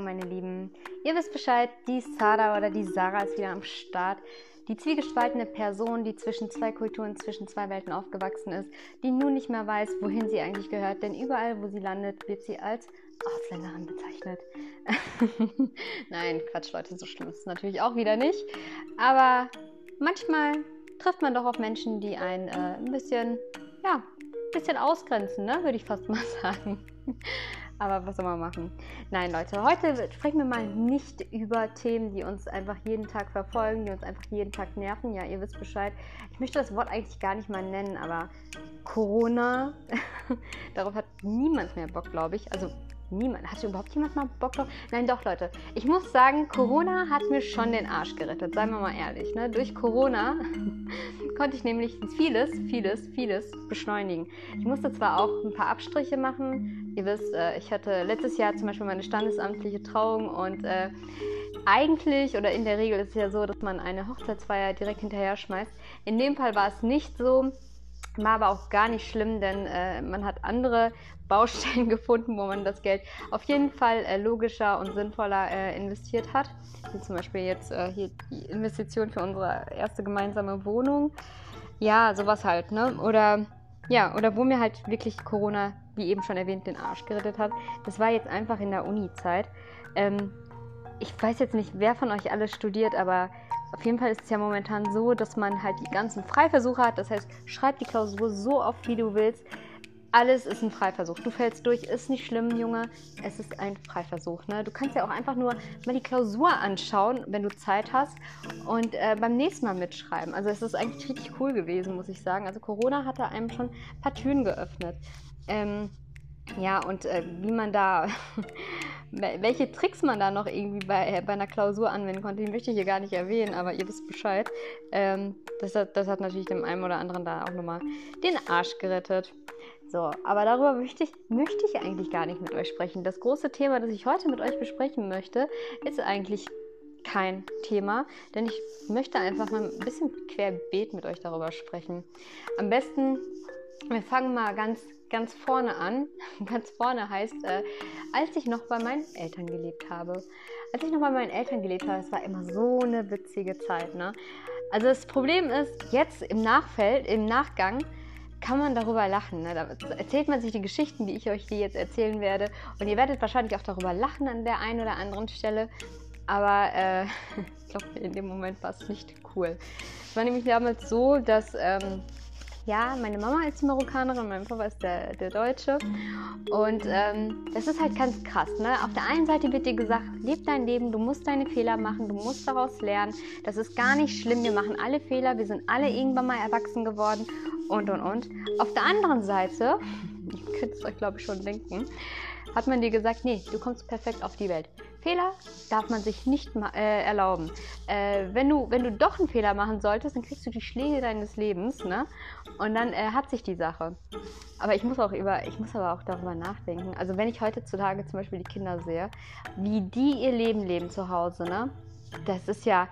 Meine Lieben. Ihr wisst Bescheid, die Sarah oder die Sarah ist wieder am Start. Die zwiegespaltene Person, die zwischen zwei Kulturen, zwischen zwei Welten aufgewachsen ist, die nun nicht mehr weiß, wohin sie eigentlich gehört, denn überall, wo sie landet, wird sie als Ausländerin bezeichnet. Nein, Quatsch, Leute, so schlimm ist es natürlich auch wieder nicht. Aber manchmal trifft man doch auf Menschen, die einen äh, ein bisschen, ja, ein bisschen ausgrenzen, ne? würde ich fast mal sagen. Aber was soll man machen? Nein, Leute, heute sprechen wir mal nicht über Themen, die uns einfach jeden Tag verfolgen, die uns einfach jeden Tag nerven. Ja, ihr wisst Bescheid. Ich möchte das Wort eigentlich gar nicht mal nennen, aber Corona, darauf hat niemand mehr Bock, glaube ich. Also Niemand. Hat überhaupt jemand mal Bock drauf? Nein, doch, Leute. Ich muss sagen, Corona hat mir schon den Arsch gerettet. Seien wir mal ehrlich. Ne? Durch Corona konnte ich nämlich vieles, vieles, vieles beschleunigen. Ich musste zwar auch ein paar Abstriche machen. Ihr wisst, äh, ich hatte letztes Jahr zum Beispiel meine standesamtliche Trauung und äh, eigentlich oder in der Regel ist es ja so, dass man eine Hochzeitsfeier direkt hinterher schmeißt. In dem Fall war es nicht so. War aber auch gar nicht schlimm, denn äh, man hat andere Baustellen gefunden, wo man das Geld auf jeden Fall äh, logischer und sinnvoller äh, investiert hat. Wie zum Beispiel jetzt äh, hier die Investition für unsere erste gemeinsame Wohnung. Ja, sowas halt, ne? Oder ja, oder wo mir halt wirklich Corona, wie eben schon erwähnt, den Arsch gerettet hat. Das war jetzt einfach in der Uni-Zeit. Ähm, ich weiß jetzt nicht, wer von euch alles studiert, aber auf jeden Fall ist es ja momentan so, dass man halt die ganzen Freiversuche hat. Das heißt, schreib die Klausur so oft, wie du willst. Alles ist ein Freiversuch. Du fällst durch, ist nicht schlimm, Junge. Es ist ein Freiversuch. Ne? Du kannst ja auch einfach nur mal die Klausur anschauen, wenn du Zeit hast und äh, beim nächsten Mal mitschreiben. Also es ist eigentlich richtig cool gewesen, muss ich sagen. Also Corona hat da einem schon ein paar Türen geöffnet. Ähm, ja, und äh, wie man da, welche Tricks man da noch irgendwie bei, äh, bei einer Klausur anwenden konnte, die möchte ich hier gar nicht erwähnen, aber ihr wisst Bescheid. Ähm, das, hat, das hat natürlich dem einen oder anderen da auch nochmal den Arsch gerettet. So, aber darüber möchte ich, möchte ich eigentlich gar nicht mit euch sprechen. Das große Thema, das ich heute mit euch besprechen möchte, ist eigentlich kein Thema, denn ich möchte einfach mal ein bisschen querbeet mit euch darüber sprechen. Am besten, wir fangen mal ganz ganz vorne an. Ganz vorne heißt, äh, als ich noch bei meinen Eltern gelebt habe. Als ich noch bei meinen Eltern gelebt habe, es war immer so eine witzige Zeit. Ne? Also das Problem ist, jetzt im Nachfeld, im Nachgang, kann man darüber lachen. Ne? Da erzählt man sich die Geschichten, wie ich euch die jetzt erzählen werde. Und ihr werdet wahrscheinlich auch darüber lachen an der einen oder anderen Stelle. Aber äh, ich glaube, in dem Moment war es nicht cool. Es war nämlich damals so, dass ähm, ja, meine Mama ist Marokkanerin, mein Papa ist der, der Deutsche. Und ähm, das ist halt ganz krass. Ne? Auf der einen Seite wird dir gesagt, leb dein Leben, du musst deine Fehler machen, du musst daraus lernen. Das ist gar nicht schlimm, wir machen alle Fehler, wir sind alle irgendwann mal erwachsen geworden und und und. Auf der anderen Seite, ihr könnt es euch glaube ich schon denken, hat man dir gesagt, nee, du kommst perfekt auf die Welt Fehler darf man sich nicht äh, erlauben. Äh, wenn, du, wenn du doch einen Fehler machen solltest, dann kriegst du die Schläge deines Lebens, ne? Und dann äh, hat sich die Sache. Aber ich muss auch über, ich muss aber auch darüber nachdenken. Also wenn ich heutzutage zum Beispiel die Kinder sehe, wie die ihr Leben leben zu Hause, ne? Das ist ja,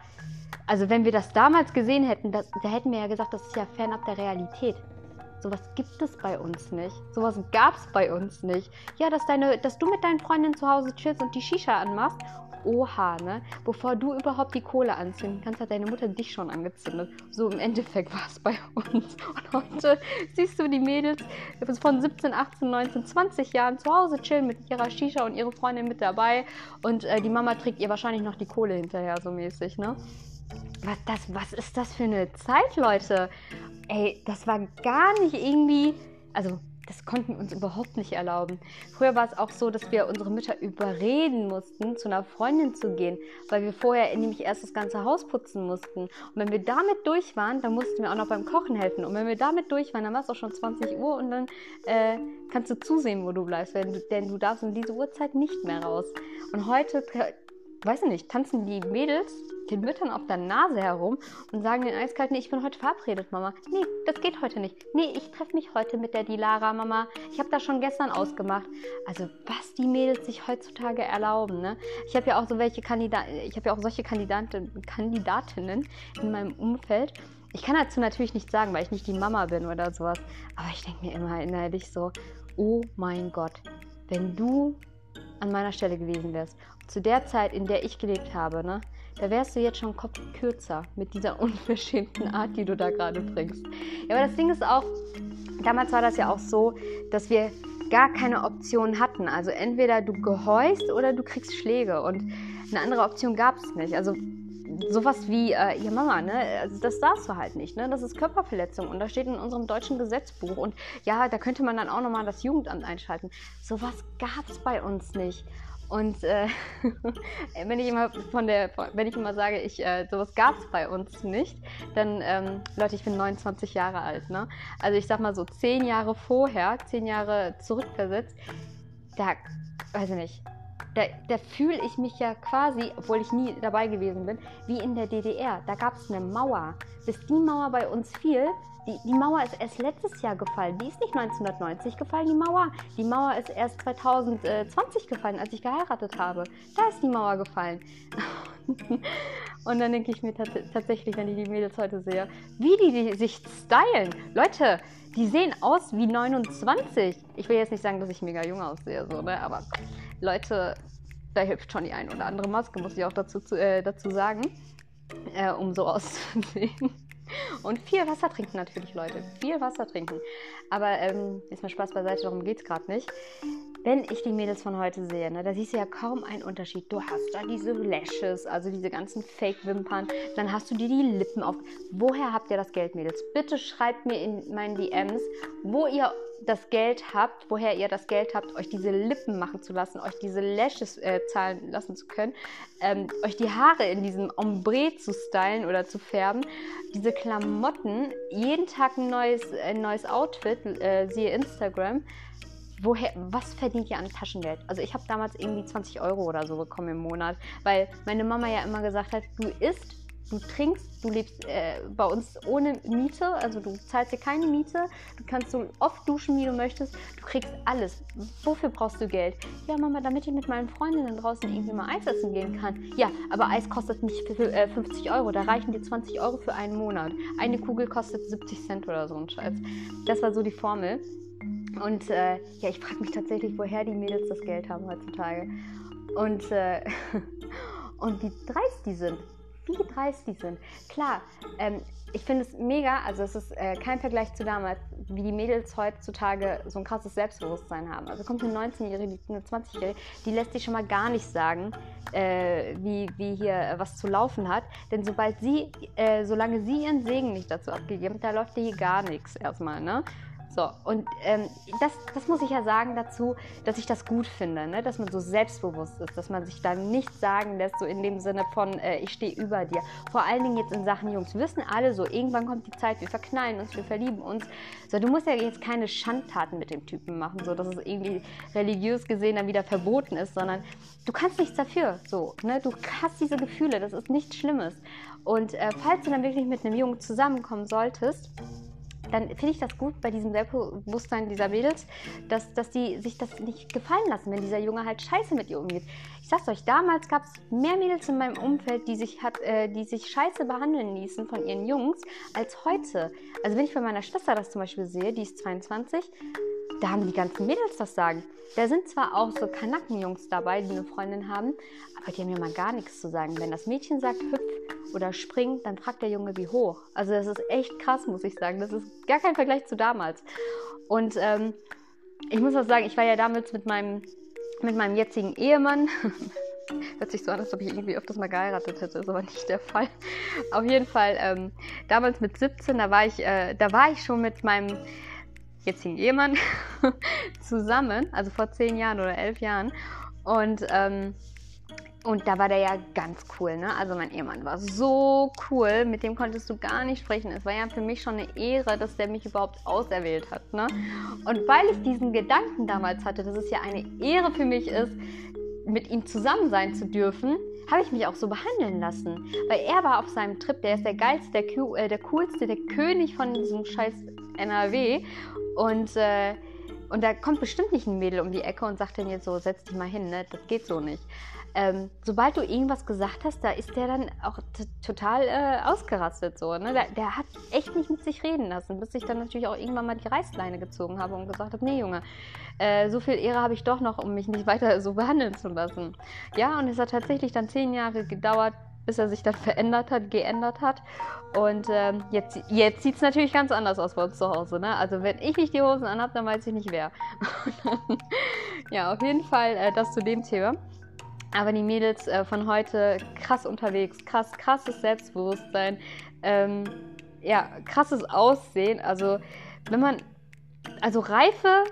also wenn wir das damals gesehen hätten, das, da hätten wir ja gesagt, das ist ja fernab der Realität. Sowas gibt es bei uns nicht. Sowas gab es bei uns nicht. Ja, dass, deine, dass du mit deinen Freundinnen zu Hause chillst und die Shisha anmachst. Oha, ne? Bevor du überhaupt die Kohle anzünden kannst, hat deine Mutter dich schon angezündet. So im Endeffekt war es bei uns. Und heute siehst du die Mädels von 17, 18, 19, 20 Jahren zu Hause chillen mit ihrer Shisha und ihre Freundin mit dabei. Und äh, die Mama trägt ihr wahrscheinlich noch die Kohle hinterher, so mäßig, ne? Was, das, was ist das für eine Zeit, Leute? ey, das war gar nicht irgendwie, also das konnten wir uns überhaupt nicht erlauben. Früher war es auch so, dass wir unsere Mütter überreden mussten, zu einer Freundin zu gehen, weil wir vorher nämlich erst das ganze Haus putzen mussten. Und wenn wir damit durch waren, dann mussten wir auch noch beim Kochen helfen. Und wenn wir damit durch waren, dann war es auch schon 20 Uhr und dann äh, kannst du zusehen, wo du bleibst, denn du, denn du darfst um diese Uhrzeit nicht mehr raus. Und heute weiß ich nicht, tanzen die Mädels den Müttern auf der Nase herum und sagen den Eiskalten, ich bin heute verabredet, Mama. Nee, das geht heute nicht. Nee, ich treffe mich heute mit der Dilara, Mama. Ich habe das schon gestern ausgemacht. Also, was die Mädels sich heutzutage erlauben, ne? Ich habe ja auch so welche Kandidaten, ich habe ja auch solche Kandidaten, Kandidatinnen in meinem Umfeld. Ich kann dazu natürlich nichts sagen, weil ich nicht die Mama bin oder sowas. Aber ich denke mir immer innerlich so, oh mein Gott, wenn du an meiner Stelle gewesen wärst zu der Zeit, in der ich gelebt habe, ne, da wärst du jetzt schon Kopf kürzer mit dieser unverschämten Art, die du da gerade bringst. Ja, aber das Ding ist auch, damals war das ja auch so, dass wir gar keine Option hatten. Also entweder du gehorchst oder du kriegst Schläge und eine andere Option gab es nicht. Also sowas wie, äh, ja Mama, ne, also das darfst du halt nicht, ne, das ist Körperverletzung und das steht in unserem deutschen Gesetzbuch und ja, da könnte man dann auch nochmal das Jugendamt einschalten. Sowas gab es bei uns nicht. Und äh, wenn ich immer von der, wenn ich immer sage, ich, äh, sowas gab es bei uns nicht, dann, ähm, Leute, ich bin 29 Jahre alt, ne? Also ich sag mal so zehn Jahre vorher, zehn Jahre zurückversetzt, da, weiß ich nicht, da, da fühle ich mich ja quasi, obwohl ich nie dabei gewesen bin, wie in der DDR. Da gab es eine Mauer. Bis die Mauer bei uns fiel, die, die Mauer ist erst letztes Jahr gefallen. Die ist nicht 1990 gefallen, die Mauer. Die Mauer ist erst 2020 gefallen, als ich geheiratet habe. Da ist die Mauer gefallen. Und dann denke ich mir tatsächlich, wenn ich die Mädels heute sehe, wie die, die sich stylen. Leute, die sehen aus wie 29. Ich will jetzt nicht sagen, dass ich mega jung aussehe, so, ne? aber Leute, da hilft schon die ein oder andere Maske, muss ich auch dazu, äh, dazu sagen, äh, um so auszusehen. Und viel Wasser trinken natürlich, Leute. Viel Wasser trinken. Aber ähm, ist mal Spaß beiseite, darum geht es gerade nicht. Wenn ich die Mädels von heute sehe, ne, da siehst du ja kaum einen Unterschied. Du hast da diese Lashes, also diese ganzen Fake-Wimpern. Dann hast du dir die Lippen auf. Woher habt ihr das Geld, Mädels? Bitte schreibt mir in meinen DMs, wo ihr das Geld habt, woher ihr das Geld habt, euch diese Lippen machen zu lassen, euch diese Lashes äh, zahlen lassen zu können, ähm, euch die Haare in diesem Ombre zu stylen oder zu färben, diese Klamotten, jeden Tag ein neues, ein neues Outfit, äh, siehe Instagram. Woher, was verdient ihr an Taschengeld? Also ich habe damals irgendwie 20 Euro oder so bekommen im Monat, weil meine Mama ja immer gesagt hat, du isst du trinkst, du lebst äh, bei uns ohne Miete, also du zahlst dir keine Miete, du kannst so oft duschen, wie du möchtest, du kriegst alles. Wofür brauchst du Geld? Ja, Mama, damit ich mit meinen Freundinnen draußen irgendwie mal Eis essen gehen kann. Ja, aber Eis kostet nicht für, äh, 50 Euro, da reichen dir 20 Euro für einen Monat. Eine Kugel kostet 70 Cent oder so ein Scheiß. Das war so die Formel. Und äh, ja, ich frage mich tatsächlich, woher die Mädels das Geld haben heutzutage. Und, äh, und wie dreist die sind wie dreist die sind. Klar, ähm, ich finde es mega, also es ist äh, kein Vergleich zu damals, wie die Mädels heutzutage so ein krasses Selbstbewusstsein haben. Also kommt eine 19-Jährige, eine 20-Jährige, die lässt sich schon mal gar nicht sagen, äh, wie, wie hier was zu laufen hat. Denn sobald sie, äh, solange sie ihren Segen nicht dazu abgegeben hat, da läuft hier gar nichts erstmal, ne? So, und ähm, das, das muss ich ja sagen dazu, dass ich das gut finde, ne? dass man so selbstbewusst ist, dass man sich da nicht sagen lässt, so in dem Sinne von, äh, ich stehe über dir. Vor allen Dingen jetzt in Sachen Jungs. Wir wissen alle so, irgendwann kommt die Zeit, wir verknallen uns, wir verlieben uns. So, du musst ja jetzt keine Schandtaten mit dem Typen machen, so dass es irgendwie religiös gesehen dann wieder verboten ist, sondern du kannst nichts dafür. So, ne? Du hast diese Gefühle, das ist nichts Schlimmes. Und äh, falls du dann wirklich mit einem Jungen zusammenkommen solltest, dann finde ich das gut bei diesem Selbstbewusstsein dieser Mädels, dass, dass die sich das nicht gefallen lassen, wenn dieser Junge halt scheiße mit ihr umgeht. Ich sag's euch, damals gab es mehr Mädels in meinem Umfeld, die sich, hat, äh, die sich scheiße behandeln ließen von ihren Jungs, als heute. Also wenn ich bei meiner Schwester das zum Beispiel sehe, die ist 22, da haben die ganzen Mädels das sagen. Da sind zwar auch so Kanackenjungs dabei, die eine Freundin haben, aber die haben ja mal gar nichts zu sagen. Wenn das Mädchen sagt, hüpf oder spring, dann fragt der Junge, wie hoch. Also das ist echt krass, muss ich sagen. Das ist gar kein Vergleich zu damals. Und ähm, ich muss auch sagen, ich war ja damals mit meinem, mit meinem jetzigen Ehemann. Hört sich so an, als ob ich irgendwie öfters mal geheiratet hätte, ist aber nicht der Fall. Auf jeden Fall, ähm, damals mit 17, da war ich, äh, da war ich schon mit meinem jetzigen Ehemann zusammen, also vor zehn Jahren oder elf Jahren. Und, ähm, und da war der ja ganz cool, ne? Also mein Ehemann war so cool, mit dem konntest du gar nicht sprechen. Es war ja für mich schon eine Ehre, dass der mich überhaupt auserwählt hat, ne? Und weil ich diesen Gedanken damals hatte, dass es ja eine Ehre für mich ist, mit ihm zusammen sein zu dürfen, habe ich mich auch so behandeln lassen. Weil er war auf seinem Trip, der ist der geilste, der, äh, der coolste, der König von diesem scheiß NRW. Und, äh, und da kommt bestimmt nicht ein Mädel um die Ecke und sagt dann jetzt so, setz dich mal hin, ne? das geht so nicht. Ähm, sobald du irgendwas gesagt hast, da ist der dann auch total äh, ausgerastet so. Ne? Der, der, hat echt nicht mit sich reden lassen, bis ich dann natürlich auch irgendwann mal die Reißleine gezogen habe und gesagt habe, nee Junge, äh, so viel Ehre habe ich doch noch, um mich nicht weiter so behandeln zu lassen. Ja, und es hat tatsächlich dann zehn Jahre gedauert, bis er sich dann verändert hat, geändert hat. Und ähm, jetzt, jetzt sieht es natürlich ganz anders aus bei uns zu Hause. Ne? Also wenn ich nicht die Hosen anhabe, dann weiß ich nicht wer. ja, auf jeden Fall äh, das zu dem Thema. Aber die Mädels äh, von heute krass unterwegs, krass, krasses Selbstbewusstsein, ähm, ja, krasses Aussehen. Also wenn man, also Reife,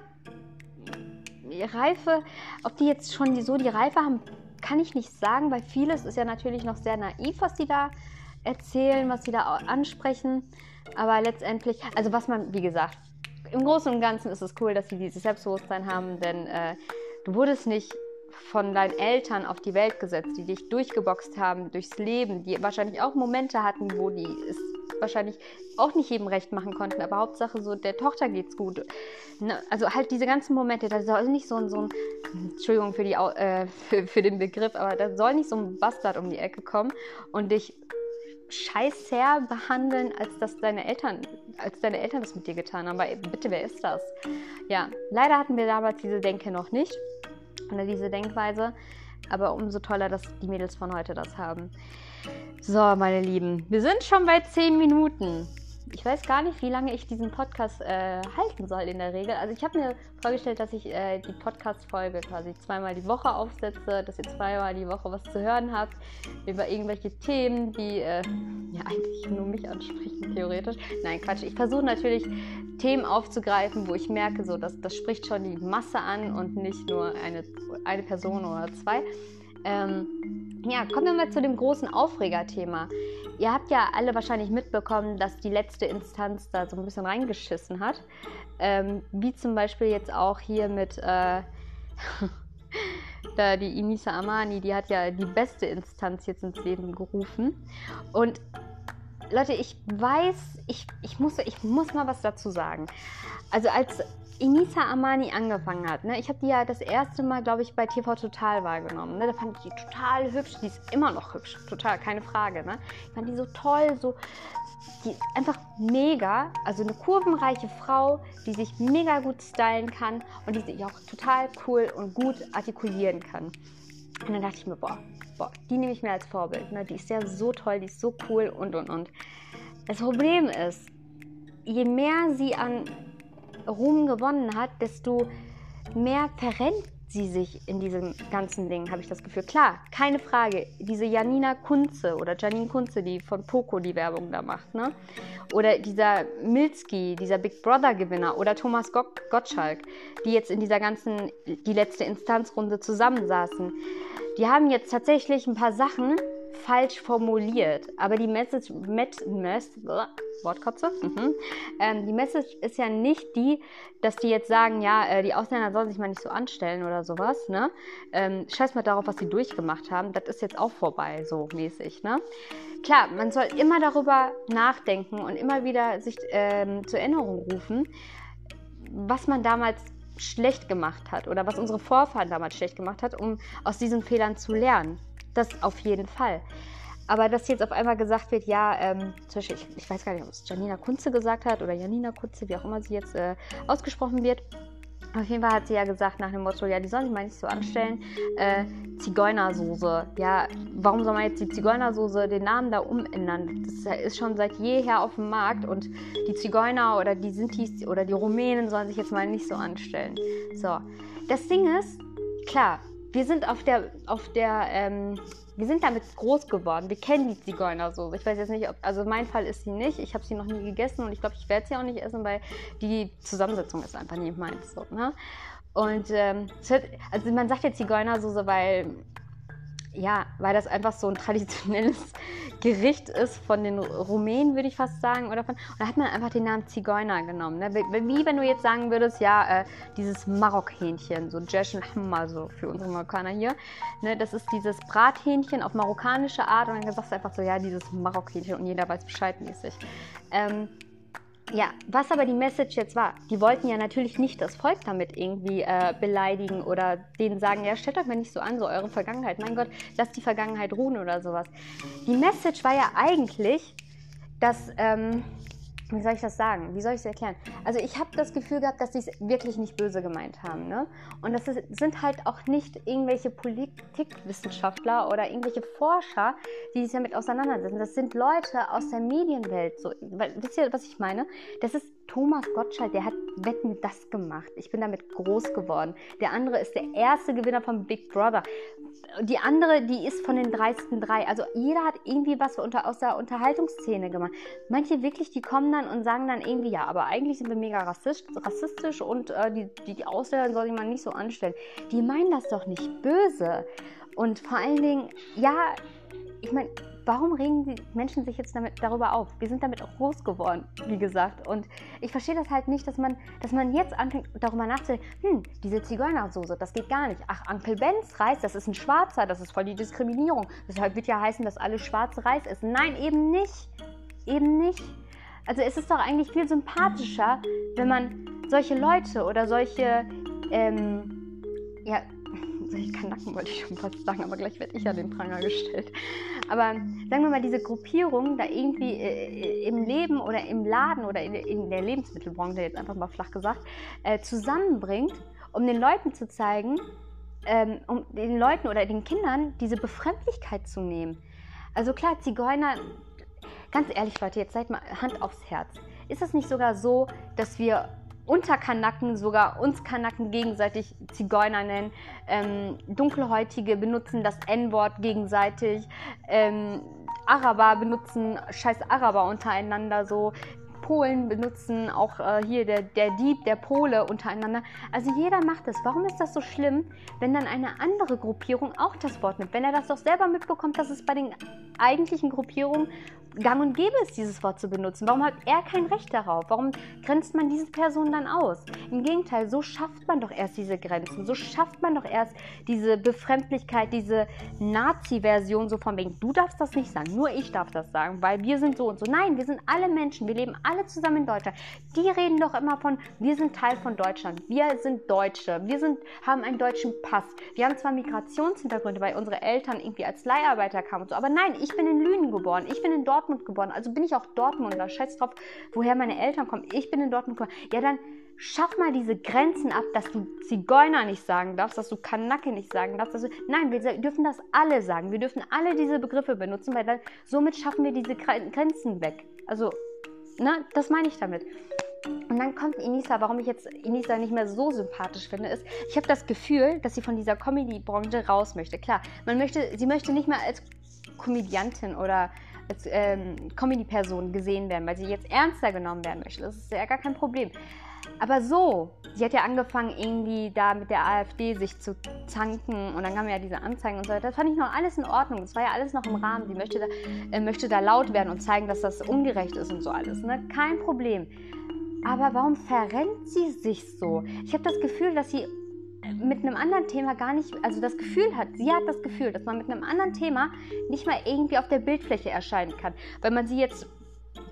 Reife, ob die jetzt schon die, so die Reife haben, kann ich nicht sagen, weil vieles ist ja natürlich noch sehr naiv, was die da erzählen, was sie da ansprechen. Aber letztendlich, also was man, wie gesagt, im Großen und Ganzen ist es cool, dass sie dieses Selbstbewusstsein haben, denn äh, du wurdest nicht von deinen Eltern auf die Welt gesetzt, die dich durchgeboxt haben durchs Leben, die wahrscheinlich auch Momente hatten, wo die es wahrscheinlich auch nicht jedem recht machen konnten, aber Hauptsache so, der Tochter geht's gut. Ne? Also halt diese ganzen Momente, da soll nicht so ein, so ein Entschuldigung für, die, äh, für, für den Begriff, aber da soll nicht so ein Bastard um die Ecke kommen und dich scheißher behandeln, als dass deine Eltern, als deine Eltern das mit dir getan haben. Aber bitte, wer ist das? Ja, leider hatten wir damals diese Denke noch nicht oder diese Denkweise. Aber umso toller, dass die Mädels von heute das haben. So, meine Lieben, wir sind schon bei 10 Minuten ich weiß gar nicht, wie lange ich diesen Podcast äh, halten soll in der Regel. Also ich habe mir vorgestellt, dass ich äh, die Podcast-Folge quasi zweimal die Woche aufsetze, dass ihr zweimal die Woche was zu hören habt über irgendwelche Themen, die äh, ja eigentlich nur mich ansprechen, theoretisch. Nein, Quatsch. Ich versuche natürlich Themen aufzugreifen, wo ich merke, so dass das spricht schon die Masse an und nicht nur eine, eine Person oder zwei. Ähm, ja, kommen wir mal zu dem großen Aufregerthema. Ihr habt ja alle wahrscheinlich mitbekommen, dass die letzte Instanz da so ein bisschen reingeschissen hat. Ähm, wie zum Beispiel jetzt auch hier mit äh, da die Inisa Amani, die hat ja die beste Instanz jetzt ins Leben gerufen. Und Leute, ich weiß, ich, ich, muss, ich muss mal was dazu sagen. Also als Inisa Amani angefangen hat, ne, ich habe die ja das erste Mal, glaube ich, bei TV Total wahrgenommen. Ne, da fand ich die total hübsch. Die ist immer noch hübsch, total, keine Frage. Ne? Ich fand die so toll, so die ist einfach mega. Also eine kurvenreiche Frau, die sich mega gut stylen kann und die sich auch total cool und gut artikulieren kann. Und dann dachte ich mir, boah, boah die nehme ich mir als Vorbild. Ne? Die ist ja so toll, die ist so cool und und und. Das Problem ist, je mehr sie an Ruhm gewonnen hat, desto mehr verrennt sie sich in diesem ganzen Ding, habe ich das Gefühl. Klar, keine Frage. Diese Janina Kunze oder Janine Kunze, die von Poco die Werbung da macht, ne? Oder dieser Milski, dieser Big Brother-Gewinner oder Thomas Gottschalk, die jetzt in dieser ganzen, die letzte Instanzrunde zusammensaßen. Die haben jetzt tatsächlich ein paar Sachen falsch formuliert. Aber die Message, Met, Mess, Wortkotze, mhm. ähm, die Message ist ja nicht die, dass die jetzt sagen, ja, äh, die Ausländer sollen sich mal nicht so anstellen oder sowas, ne? Ähm, scheiß mal darauf, was sie durchgemacht haben. Das ist jetzt auch vorbei, so mäßig, ne? Klar, man soll immer darüber nachdenken und immer wieder sich ähm, zur Erinnerung rufen, was man damals schlecht gemacht hat oder was unsere Vorfahren damals schlecht gemacht hat, um aus diesen Fehlern zu lernen. Das auf jeden Fall. Aber dass jetzt auf einmal gesagt wird, ja, ähm, zum Beispiel, ich, ich, weiß gar nicht, ob es Janina Kunze gesagt hat oder Janina Kunze, wie auch immer sie jetzt äh, ausgesprochen wird. Auf jeden Fall hat sie ja gesagt nach dem Motto, ja, die sollen sich mal nicht so anstellen. Äh, Zigeunersoße. Ja, warum soll man jetzt die Zigeunersoße den Namen da umändern? Das ist schon seit jeher auf dem Markt und die Zigeuner oder die Sintis oder die Rumänen sollen sich jetzt mal nicht so anstellen. So, das Ding ist, klar, wir sind auf der, auf der, ähm, wir sind damit groß geworden. Wir kennen die Zigeunersoße. Ich weiß jetzt nicht, ob, also mein Fall ist sie nicht. Ich habe sie noch nie gegessen und ich glaube, ich werde sie auch nicht essen, weil die Zusammensetzung ist einfach nicht meins. So, ne? Und ähm, also man sagt jetzt Zigeunersoße, weil ja, weil das einfach so ein traditionelles Gericht ist von den Rumänen, würde ich fast sagen. Oder von, und da hat man einfach den Namen Zigeuner genommen. Ne? Wie wenn du jetzt sagen würdest, ja, äh, dieses Marokhähnchen, so Jeschen Hammer, so für unsere Marokkaner hier. Ne? Das ist dieses Brathähnchen auf marokkanische Art und dann sagst du einfach so, ja, dieses Marokhähnchen und jeder weiß Bescheid mäßig. Ähm, ja, was aber die Message jetzt war, die wollten ja natürlich nicht das Volk damit irgendwie äh, beleidigen oder denen sagen, ja, stellt euch mal nicht so an, so eure Vergangenheit. Mein Gott, lasst die Vergangenheit ruhen oder sowas. Die Message war ja eigentlich, dass ähm, wie soll ich das sagen? Wie soll ich es erklären? Also ich habe das Gefühl gehabt, dass sie es wirklich nicht böse gemeint haben. Ne? Und das ist, sind halt auch nicht irgendwelche Politikwissenschaftler oder irgendwelche Forscher, die sich damit auseinandersetzen. Das sind Leute aus der Medienwelt. So, weil, wisst ihr, was ich meine? Das ist Thomas Gottschalk, der hat Wetten das gemacht. Ich bin damit groß geworden. Der andere ist der erste Gewinner von Big Brother. Die andere, die ist von den dreisten drei. Also jeder hat irgendwie was unter, aus der Unterhaltungsszene gemacht. Manche wirklich, die kommen dann und sagen dann irgendwie, ja, aber eigentlich sind wir mega rassistisch, rassistisch und äh, die, die, die Ausländer soll mal nicht so anstellen. Die meinen das doch nicht böse. Und vor allen Dingen, ja, ich meine, warum regen die Menschen sich jetzt damit, darüber auf? Wir sind damit auch groß geworden, wie gesagt. Und ich verstehe das halt nicht, dass man, dass man jetzt anfängt, darüber nachzudenken, hm, diese Zigeunersoße, das geht gar nicht. Ach, Uncle Ben's Reis, das ist ein schwarzer, das ist voll die Diskriminierung. Deshalb wird ja heißen, dass alle schwarze Reis essen. Nein, eben nicht. Eben nicht. Also es ist doch eigentlich viel sympathischer, wenn man solche Leute oder solche, ähm, ja, solche Kanacken wollte ich schon fast sagen, aber gleich werde ich ja den Pranger gestellt. Aber sagen wir mal, diese Gruppierung da irgendwie äh, im Leben oder im Laden oder in, in, der Lebensmittelbranche, jetzt einfach mal flach gesagt, äh, zusammenbringt, um den Leuten zu zeigen, ähm, um den Leuten oder den Kindern diese Befremdlichkeit zu nehmen. Also klar, Zigeuner, ganz ehrlich Leute, jetzt seid mal Hand aufs Herz. Ist es nicht sogar so, dass wir unter Kanaken sogar uns Kanaken gegenseitig Zigeuner nennen. Ähm, Dunkelhäutige benutzen das N-Wort gegenseitig. Ähm, Araber benutzen scheiß Araber untereinander so. Polen benutzen auch äh, hier der, der Dieb, der Pole untereinander. Also jeder macht es. Warum ist das so schlimm, wenn dann eine andere Gruppierung auch das Wort nimmt? Wenn er das doch selber mitbekommt, dass es bei den eigentlichen Gruppierungen gang und gäbe ist, dieses Wort zu benutzen. Warum hat er kein Recht darauf? Warum grenzt man diese Person dann aus? Im Gegenteil, so schafft man doch erst diese Grenzen. So schafft man doch erst diese Befremdlichkeit, diese Nazi-Version, so von wegen, du darfst das nicht sagen, nur ich darf das sagen, weil wir sind so und so. Nein, wir sind alle Menschen, wir leben alle zusammen in Deutschland. Die reden doch immer von, wir sind Teil von Deutschland, wir sind Deutsche, wir sind, haben einen deutschen Pass. Wir haben zwar Migrationshintergründe, weil unsere Eltern irgendwie als Leiharbeiter kamen und so, aber nein, ich bin in Lünen geboren, ich bin in Dortmund geboren, also bin ich auch Dortmunder. Scheiß drauf, woher meine Eltern kommen. Ich bin in Dortmund geboren. Ja, dann schaff mal diese Grenzen ab, dass du Zigeuner nicht sagen darfst, dass du Kanacke nicht sagen darfst. Du, nein, wir dürfen das alle sagen. Wir dürfen alle diese Begriffe benutzen, weil dann somit schaffen wir diese Grenzen weg. Also, ne, das meine ich damit. Und dann kommt Inisa, warum ich jetzt Inisa nicht mehr so sympathisch finde, ist, ich habe das Gefühl, dass sie von dieser Comedy-Branche raus möchte. Klar, man möchte, sie möchte nicht mehr als Komödiantin oder als ähm, Comedy-Person gesehen werden, weil sie jetzt ernster genommen werden möchte. Das ist ja gar kein Problem. Aber so, sie hat ja angefangen, irgendwie da mit der AfD sich zu zanken und dann kamen ja diese Anzeigen und so weiter. Das fand ich noch alles in Ordnung. Das war ja alles noch im Rahmen. Sie möchte da, äh, möchte da laut werden und zeigen, dass das ungerecht ist und so alles. Ne? Kein Problem. Aber warum verrennt sie sich so? Ich habe das Gefühl, dass sie mit einem anderen Thema gar nicht, also das Gefühl hat, sie hat das Gefühl, dass man mit einem anderen Thema nicht mal irgendwie auf der Bildfläche erscheinen kann, weil man sie jetzt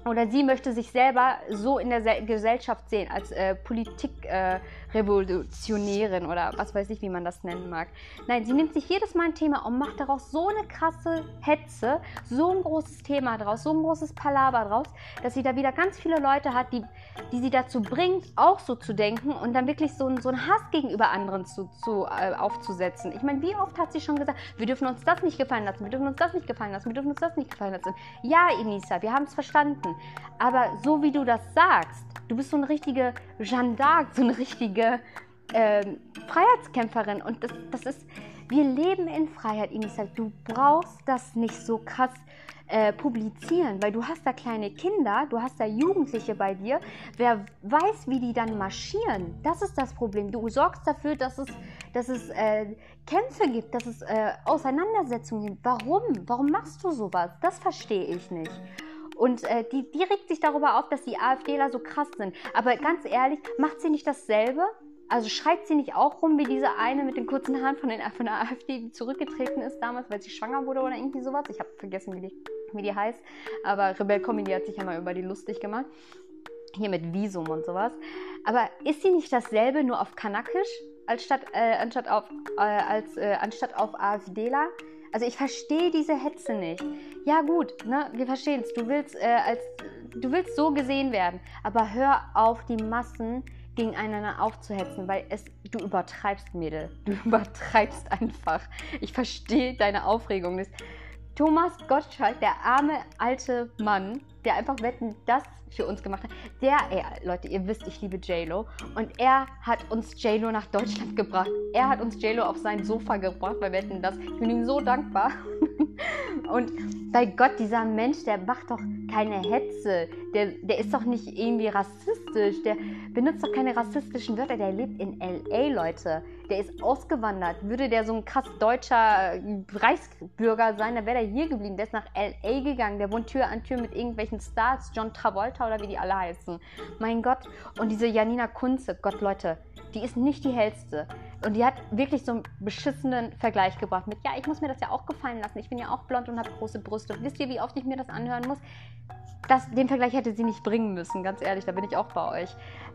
oder sie möchte sich selber so in der Gesellschaft sehen, als äh, Politikrevolutionärin äh, oder was weiß ich, wie man das nennen mag. Nein, sie nimmt sich jedes Mal ein Thema und macht daraus so eine krasse Hetze, so ein großes Thema draus, so ein großes Palaver draus, dass sie da wieder ganz viele Leute hat, die, die sie dazu bringt, auch so zu denken und dann wirklich so, so einen Hass gegenüber anderen zu, zu äh, aufzusetzen. Ich meine, wie oft hat sie schon gesagt, wir dürfen uns das nicht gefallen lassen, wir dürfen uns das nicht gefallen lassen, wir dürfen uns das nicht gefallen lassen. Ja, Inisa, wir haben es verstanden machen. Aber so wie du das sagst, du bist so eine richtige Jeanne d'Arc, so eine richtige äh, Freiheitskämpferin. Und das, das ist, wir leben in Freiheit, Inisa. Du brauchst das nicht so krass äh, publizieren, weil du hast da kleine Kinder, du hast da Jugendliche bei dir. Wer weiß, wie die dann marschieren? Das ist das Problem. Du sorgst dafür, dass es, dass es äh, Kämpfe gibt, dass es äh, Auseinandersetzungen gibt. Warum? Warum machst du sowas? Das verstehe ich nicht. Und äh, die, die regt sich darüber auf, dass die AfDler so krass sind. Aber ganz ehrlich, macht sie nicht dasselbe? Also schreit sie nicht auch rum wie diese eine mit den kurzen Haaren von, den, von der AfD, die zurückgetreten ist damals, weil sie schwanger wurde oder irgendwie sowas? Ich habe vergessen, wie die, wie die heißt. Aber Rebell Comedy hat sich ja mal über die lustig gemacht. Hier mit Visum und sowas. Aber ist sie nicht dasselbe, nur auf Kanakisch, als statt, äh, anstatt auf, äh, als, äh, anstatt auf AfDler? Also ich verstehe diese Hetze nicht. Ja gut, ne, wir verstehen es. Du willst äh, du willst so gesehen werden, aber hör auf, die Massen gegeneinander aufzuhetzen, weil es du übertreibst, Mädel. Du übertreibst einfach. Ich verstehe deine Aufregung nicht. Thomas Gottschalk, der arme alte Mann, der einfach wetten, das für uns gemacht hat. Der, ey, Leute, ihr wisst, ich liebe JLo. Und er hat uns JLo nach Deutschland gebracht. Er hat uns JLo auf sein Sofa gebracht bei Wetten das. Ich bin ihm so dankbar. Und bei Gott, dieser Mensch, der macht doch keine Hetze. Der, der ist doch nicht irgendwie rassistisch. Der benutzt doch keine rassistischen Wörter. Der lebt in L.A., Leute. Der ist ausgewandert. Würde der so ein krass deutscher Reichsbürger sein, dann wäre der hier geblieben. Der ist nach L.A. gegangen. Der wohnt Tür an Tür mit irgendwelchen Stars. John Travolta oder wie die alle heißen. Mein Gott. Und diese Janina Kunze. Gott, Leute. Die ist nicht die hellste. Und die hat wirklich so einen beschissenen Vergleich gebracht mit, ja, ich muss mir das ja auch gefallen lassen. Ich bin ja auch blond und habe große Brüste. Und wisst ihr, wie oft ich mir das anhören muss? Das, den Vergleich hätte sie nicht bringen müssen, ganz ehrlich, da bin ich auch bei euch.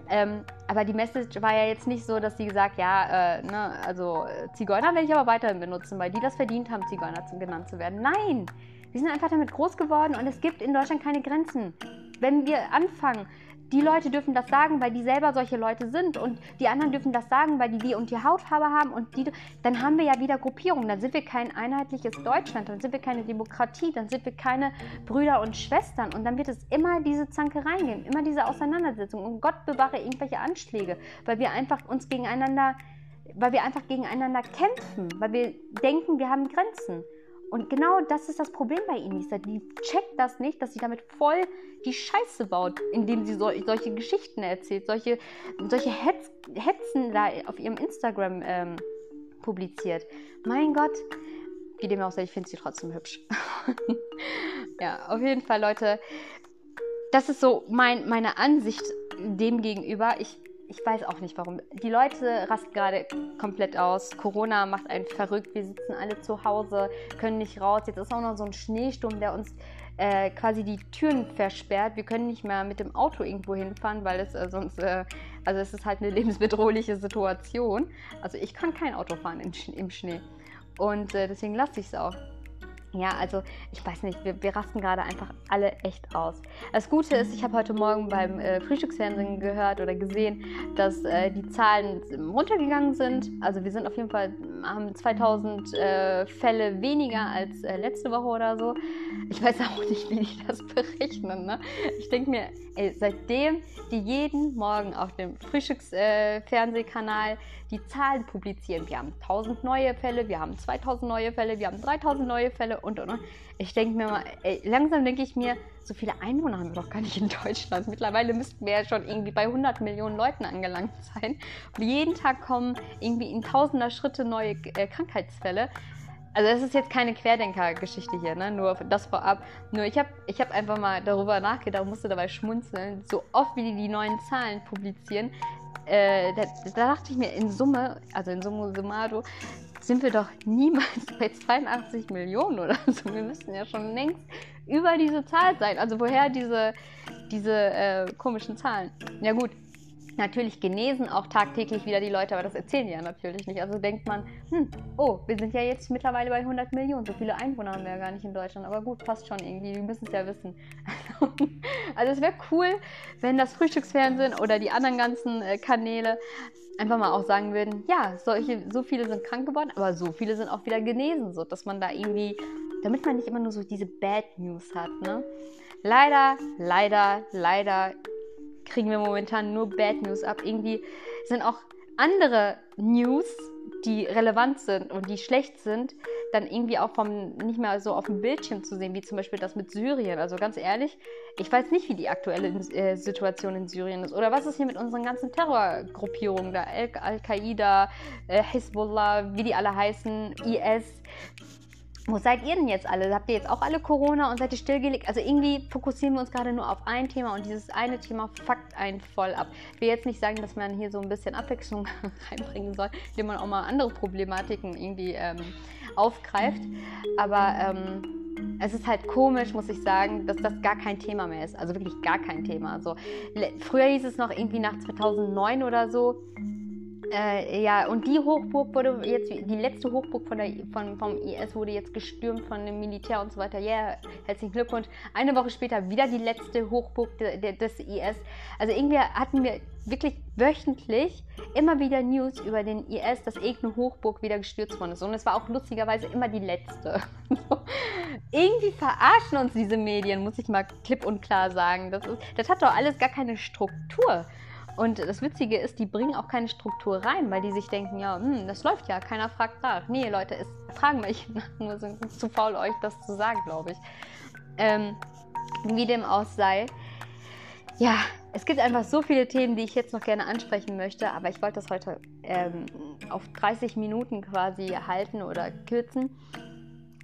Ähm, aber die Message war ja jetzt nicht so, dass sie gesagt, ja, äh, ne, also Zigeuner werde ich aber weiterhin benutzen, weil die das verdient haben, Zigeuner genannt zu werden. Nein, wir sind einfach damit groß geworden und es gibt in Deutschland keine Grenzen. Wenn wir anfangen, die Leute dürfen das sagen, weil die selber solche Leute sind und die anderen dürfen das sagen, weil die die und die Hautfarbe haben und die, dann haben wir ja wieder Gruppierungen. Dann sind wir kein einheitliches Deutschland, dann sind wir keine Demokratie, dann sind wir keine Brüder und Schwestern und dann wird es immer diese Zankereien geben, immer diese Auseinandersetzungen und Gott bewahre irgendwelche Anschläge, weil wir einfach uns gegeneinander, weil wir einfach gegeneinander kämpfen, weil wir denken, wir haben Grenzen. Und genau das ist das Problem bei Inisa. Die checkt das nicht, dass sie damit voll die Scheiße baut, indem sie so, solche Geschichten erzählt, solche, solche Hetz, Hetzen da auf ihrem Instagram ähm, publiziert. Mein Gott, wie dem auch sei, ich finde sie trotzdem hübsch. ja, auf jeden Fall, Leute, das ist so mein, meine Ansicht dem gegenüber. Ich ich weiß auch nicht warum. Die Leute rasten gerade komplett aus. Corona macht einen verrückt. Wir sitzen alle zu Hause, können nicht raus. Jetzt ist auch noch so ein Schneesturm, der uns äh, quasi die Türen versperrt. Wir können nicht mehr mit dem Auto irgendwo hinfahren, weil es äh, sonst, äh, also es ist halt eine lebensbedrohliche Situation. Also ich kann kein Auto fahren im, Schnee. Und äh, deswegen lasse ich es auch. Ja, also ich weiß nicht, wir, wir rasten gerade einfach alle echt aus. Das Gute ist, ich habe heute Morgen beim äh, Frühstücksfernsehen gehört oder gesehen, dass äh, die Zahlen runtergegangen sind. Also wir sind auf jeden Fall haben 2000 äh, Fälle weniger als äh, letzte Woche oder so. Ich weiß auch nicht, wie die das berechnen. Ne? Ich denke mir, ey, seitdem die jeden Morgen auf dem Frühstücksfernsehkanal die Zahlen publizieren, wir haben 1000 neue Fälle, wir haben 2000 neue Fälle, wir haben 3000 neue Fälle und und und. Ich denke mir mal, ey, langsam denke ich mir, so viele Einwohner haben wir doch gar nicht in Deutschland. Mittlerweile müssten wir ja schon irgendwie bei 100 Millionen Leuten angelangt sein. Und jeden Tag kommen irgendwie in tausender Schritte neue äh, Krankheitsfälle. Also es ist jetzt keine Querdenker-Geschichte hier, ne? nur das vorab. Nur ich habe ich hab einfach mal darüber nachgedacht und musste dabei schmunzeln. So oft wie die die neuen Zahlen publizieren, äh, da, da, dachte ich mir in Summe, also in Summo Summato, sind wir doch niemals bei 82 Millionen oder so. Wir müssten ja schon längst über diese Zahl sein. Also woher diese, diese äh, komischen Zahlen? Ja gut, natürlich genesen auch tagtäglich wieder die Leute, aber das erzählen die ja natürlich nicht. Also denkt man, hm, oh, wir sind ja jetzt mittlerweile bei 100 Millionen. So viele Einwohner haben wir ja gar nicht in Deutschland. Aber gut, passt schon irgendwie. Die müssen es ja wissen. also es wäre cool, wenn das Frühstücksfernsehen oder die anderen ganzen äh, Kanäle einfach mal auch sagen würden, ja, solche, so viele sind krank geworden, aber so viele sind auch wieder genesen, so dass man da irgendwie, damit man nicht immer nur so diese Bad News hat, ne? Leider, leider, leider kriegen wir momentan nur Bad News ab. Irgendwie sind auch andere News, die relevant sind und die schlecht sind, dann irgendwie auch vom, nicht mehr so auf dem Bildschirm zu sehen, wie zum Beispiel das mit Syrien. Also ganz ehrlich, ich weiß nicht, wie die aktuelle äh, Situation in Syrien ist. Oder was ist hier mit unseren ganzen Terrorgruppierungen da? Al-Qaida, äh, Hezbollah, wie die alle heißen, IS. Wo seid ihr denn jetzt alle? Habt ihr jetzt auch alle Corona und seid ihr stillgelegt? Also irgendwie fokussieren wir uns gerade nur auf ein Thema und dieses eine Thema fuckt einen voll ab. Ich will jetzt nicht sagen, dass man hier so ein bisschen Abwechslung reinbringen soll, indem man auch mal andere Problematiken irgendwie ähm, aufgreift. Aber ähm, es ist halt komisch, muss ich sagen, dass das gar kein Thema mehr ist. Also wirklich gar kein Thema. Also, früher hieß es noch irgendwie nach 2009 oder so, äh, ja, und die Hochburg wurde jetzt, die letzte Hochburg von der, von, vom IS wurde jetzt gestürmt von dem Militär und so weiter. Ja, yeah, herzlichen Glückwunsch. Eine Woche später wieder die letzte Hochburg de, de, des IS. Also irgendwie hatten wir wirklich wöchentlich immer wieder News über den IS, dass irgendeine Hochburg wieder gestürzt worden ist. Und es war auch lustigerweise immer die letzte. irgendwie verarschen uns diese Medien, muss ich mal klipp und klar sagen. Das, ist, das hat doch alles gar keine Struktur. Und das Witzige ist, die bringen auch keine Struktur rein, weil die sich denken, ja, hm, das läuft ja, keiner fragt nach. Nee, Leute, es fragen mich nach, nur sind zu faul, euch das zu sagen, glaube ich. Ähm, wie dem auch sei. Ja, es gibt einfach so viele Themen, die ich jetzt noch gerne ansprechen möchte, aber ich wollte das heute ähm, auf 30 Minuten quasi halten oder kürzen.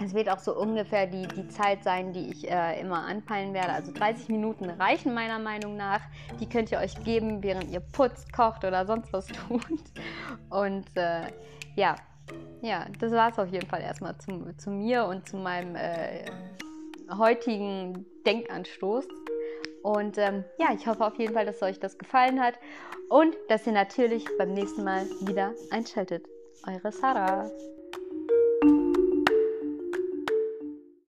Es wird auch so ungefähr die, die Zeit sein, die ich äh, immer anpeilen werde. Also 30 Minuten reichen meiner Meinung nach. Die könnt ihr euch geben, während ihr putzt, kocht oder sonst was tut. Und äh, ja, ja, das war es auf jeden Fall erstmal zu, zu mir und zu meinem äh, heutigen Denkanstoß. Und ähm, ja, ich hoffe auf jeden Fall, dass euch das gefallen hat und dass ihr natürlich beim nächsten Mal wieder einschaltet. Eure Sarah.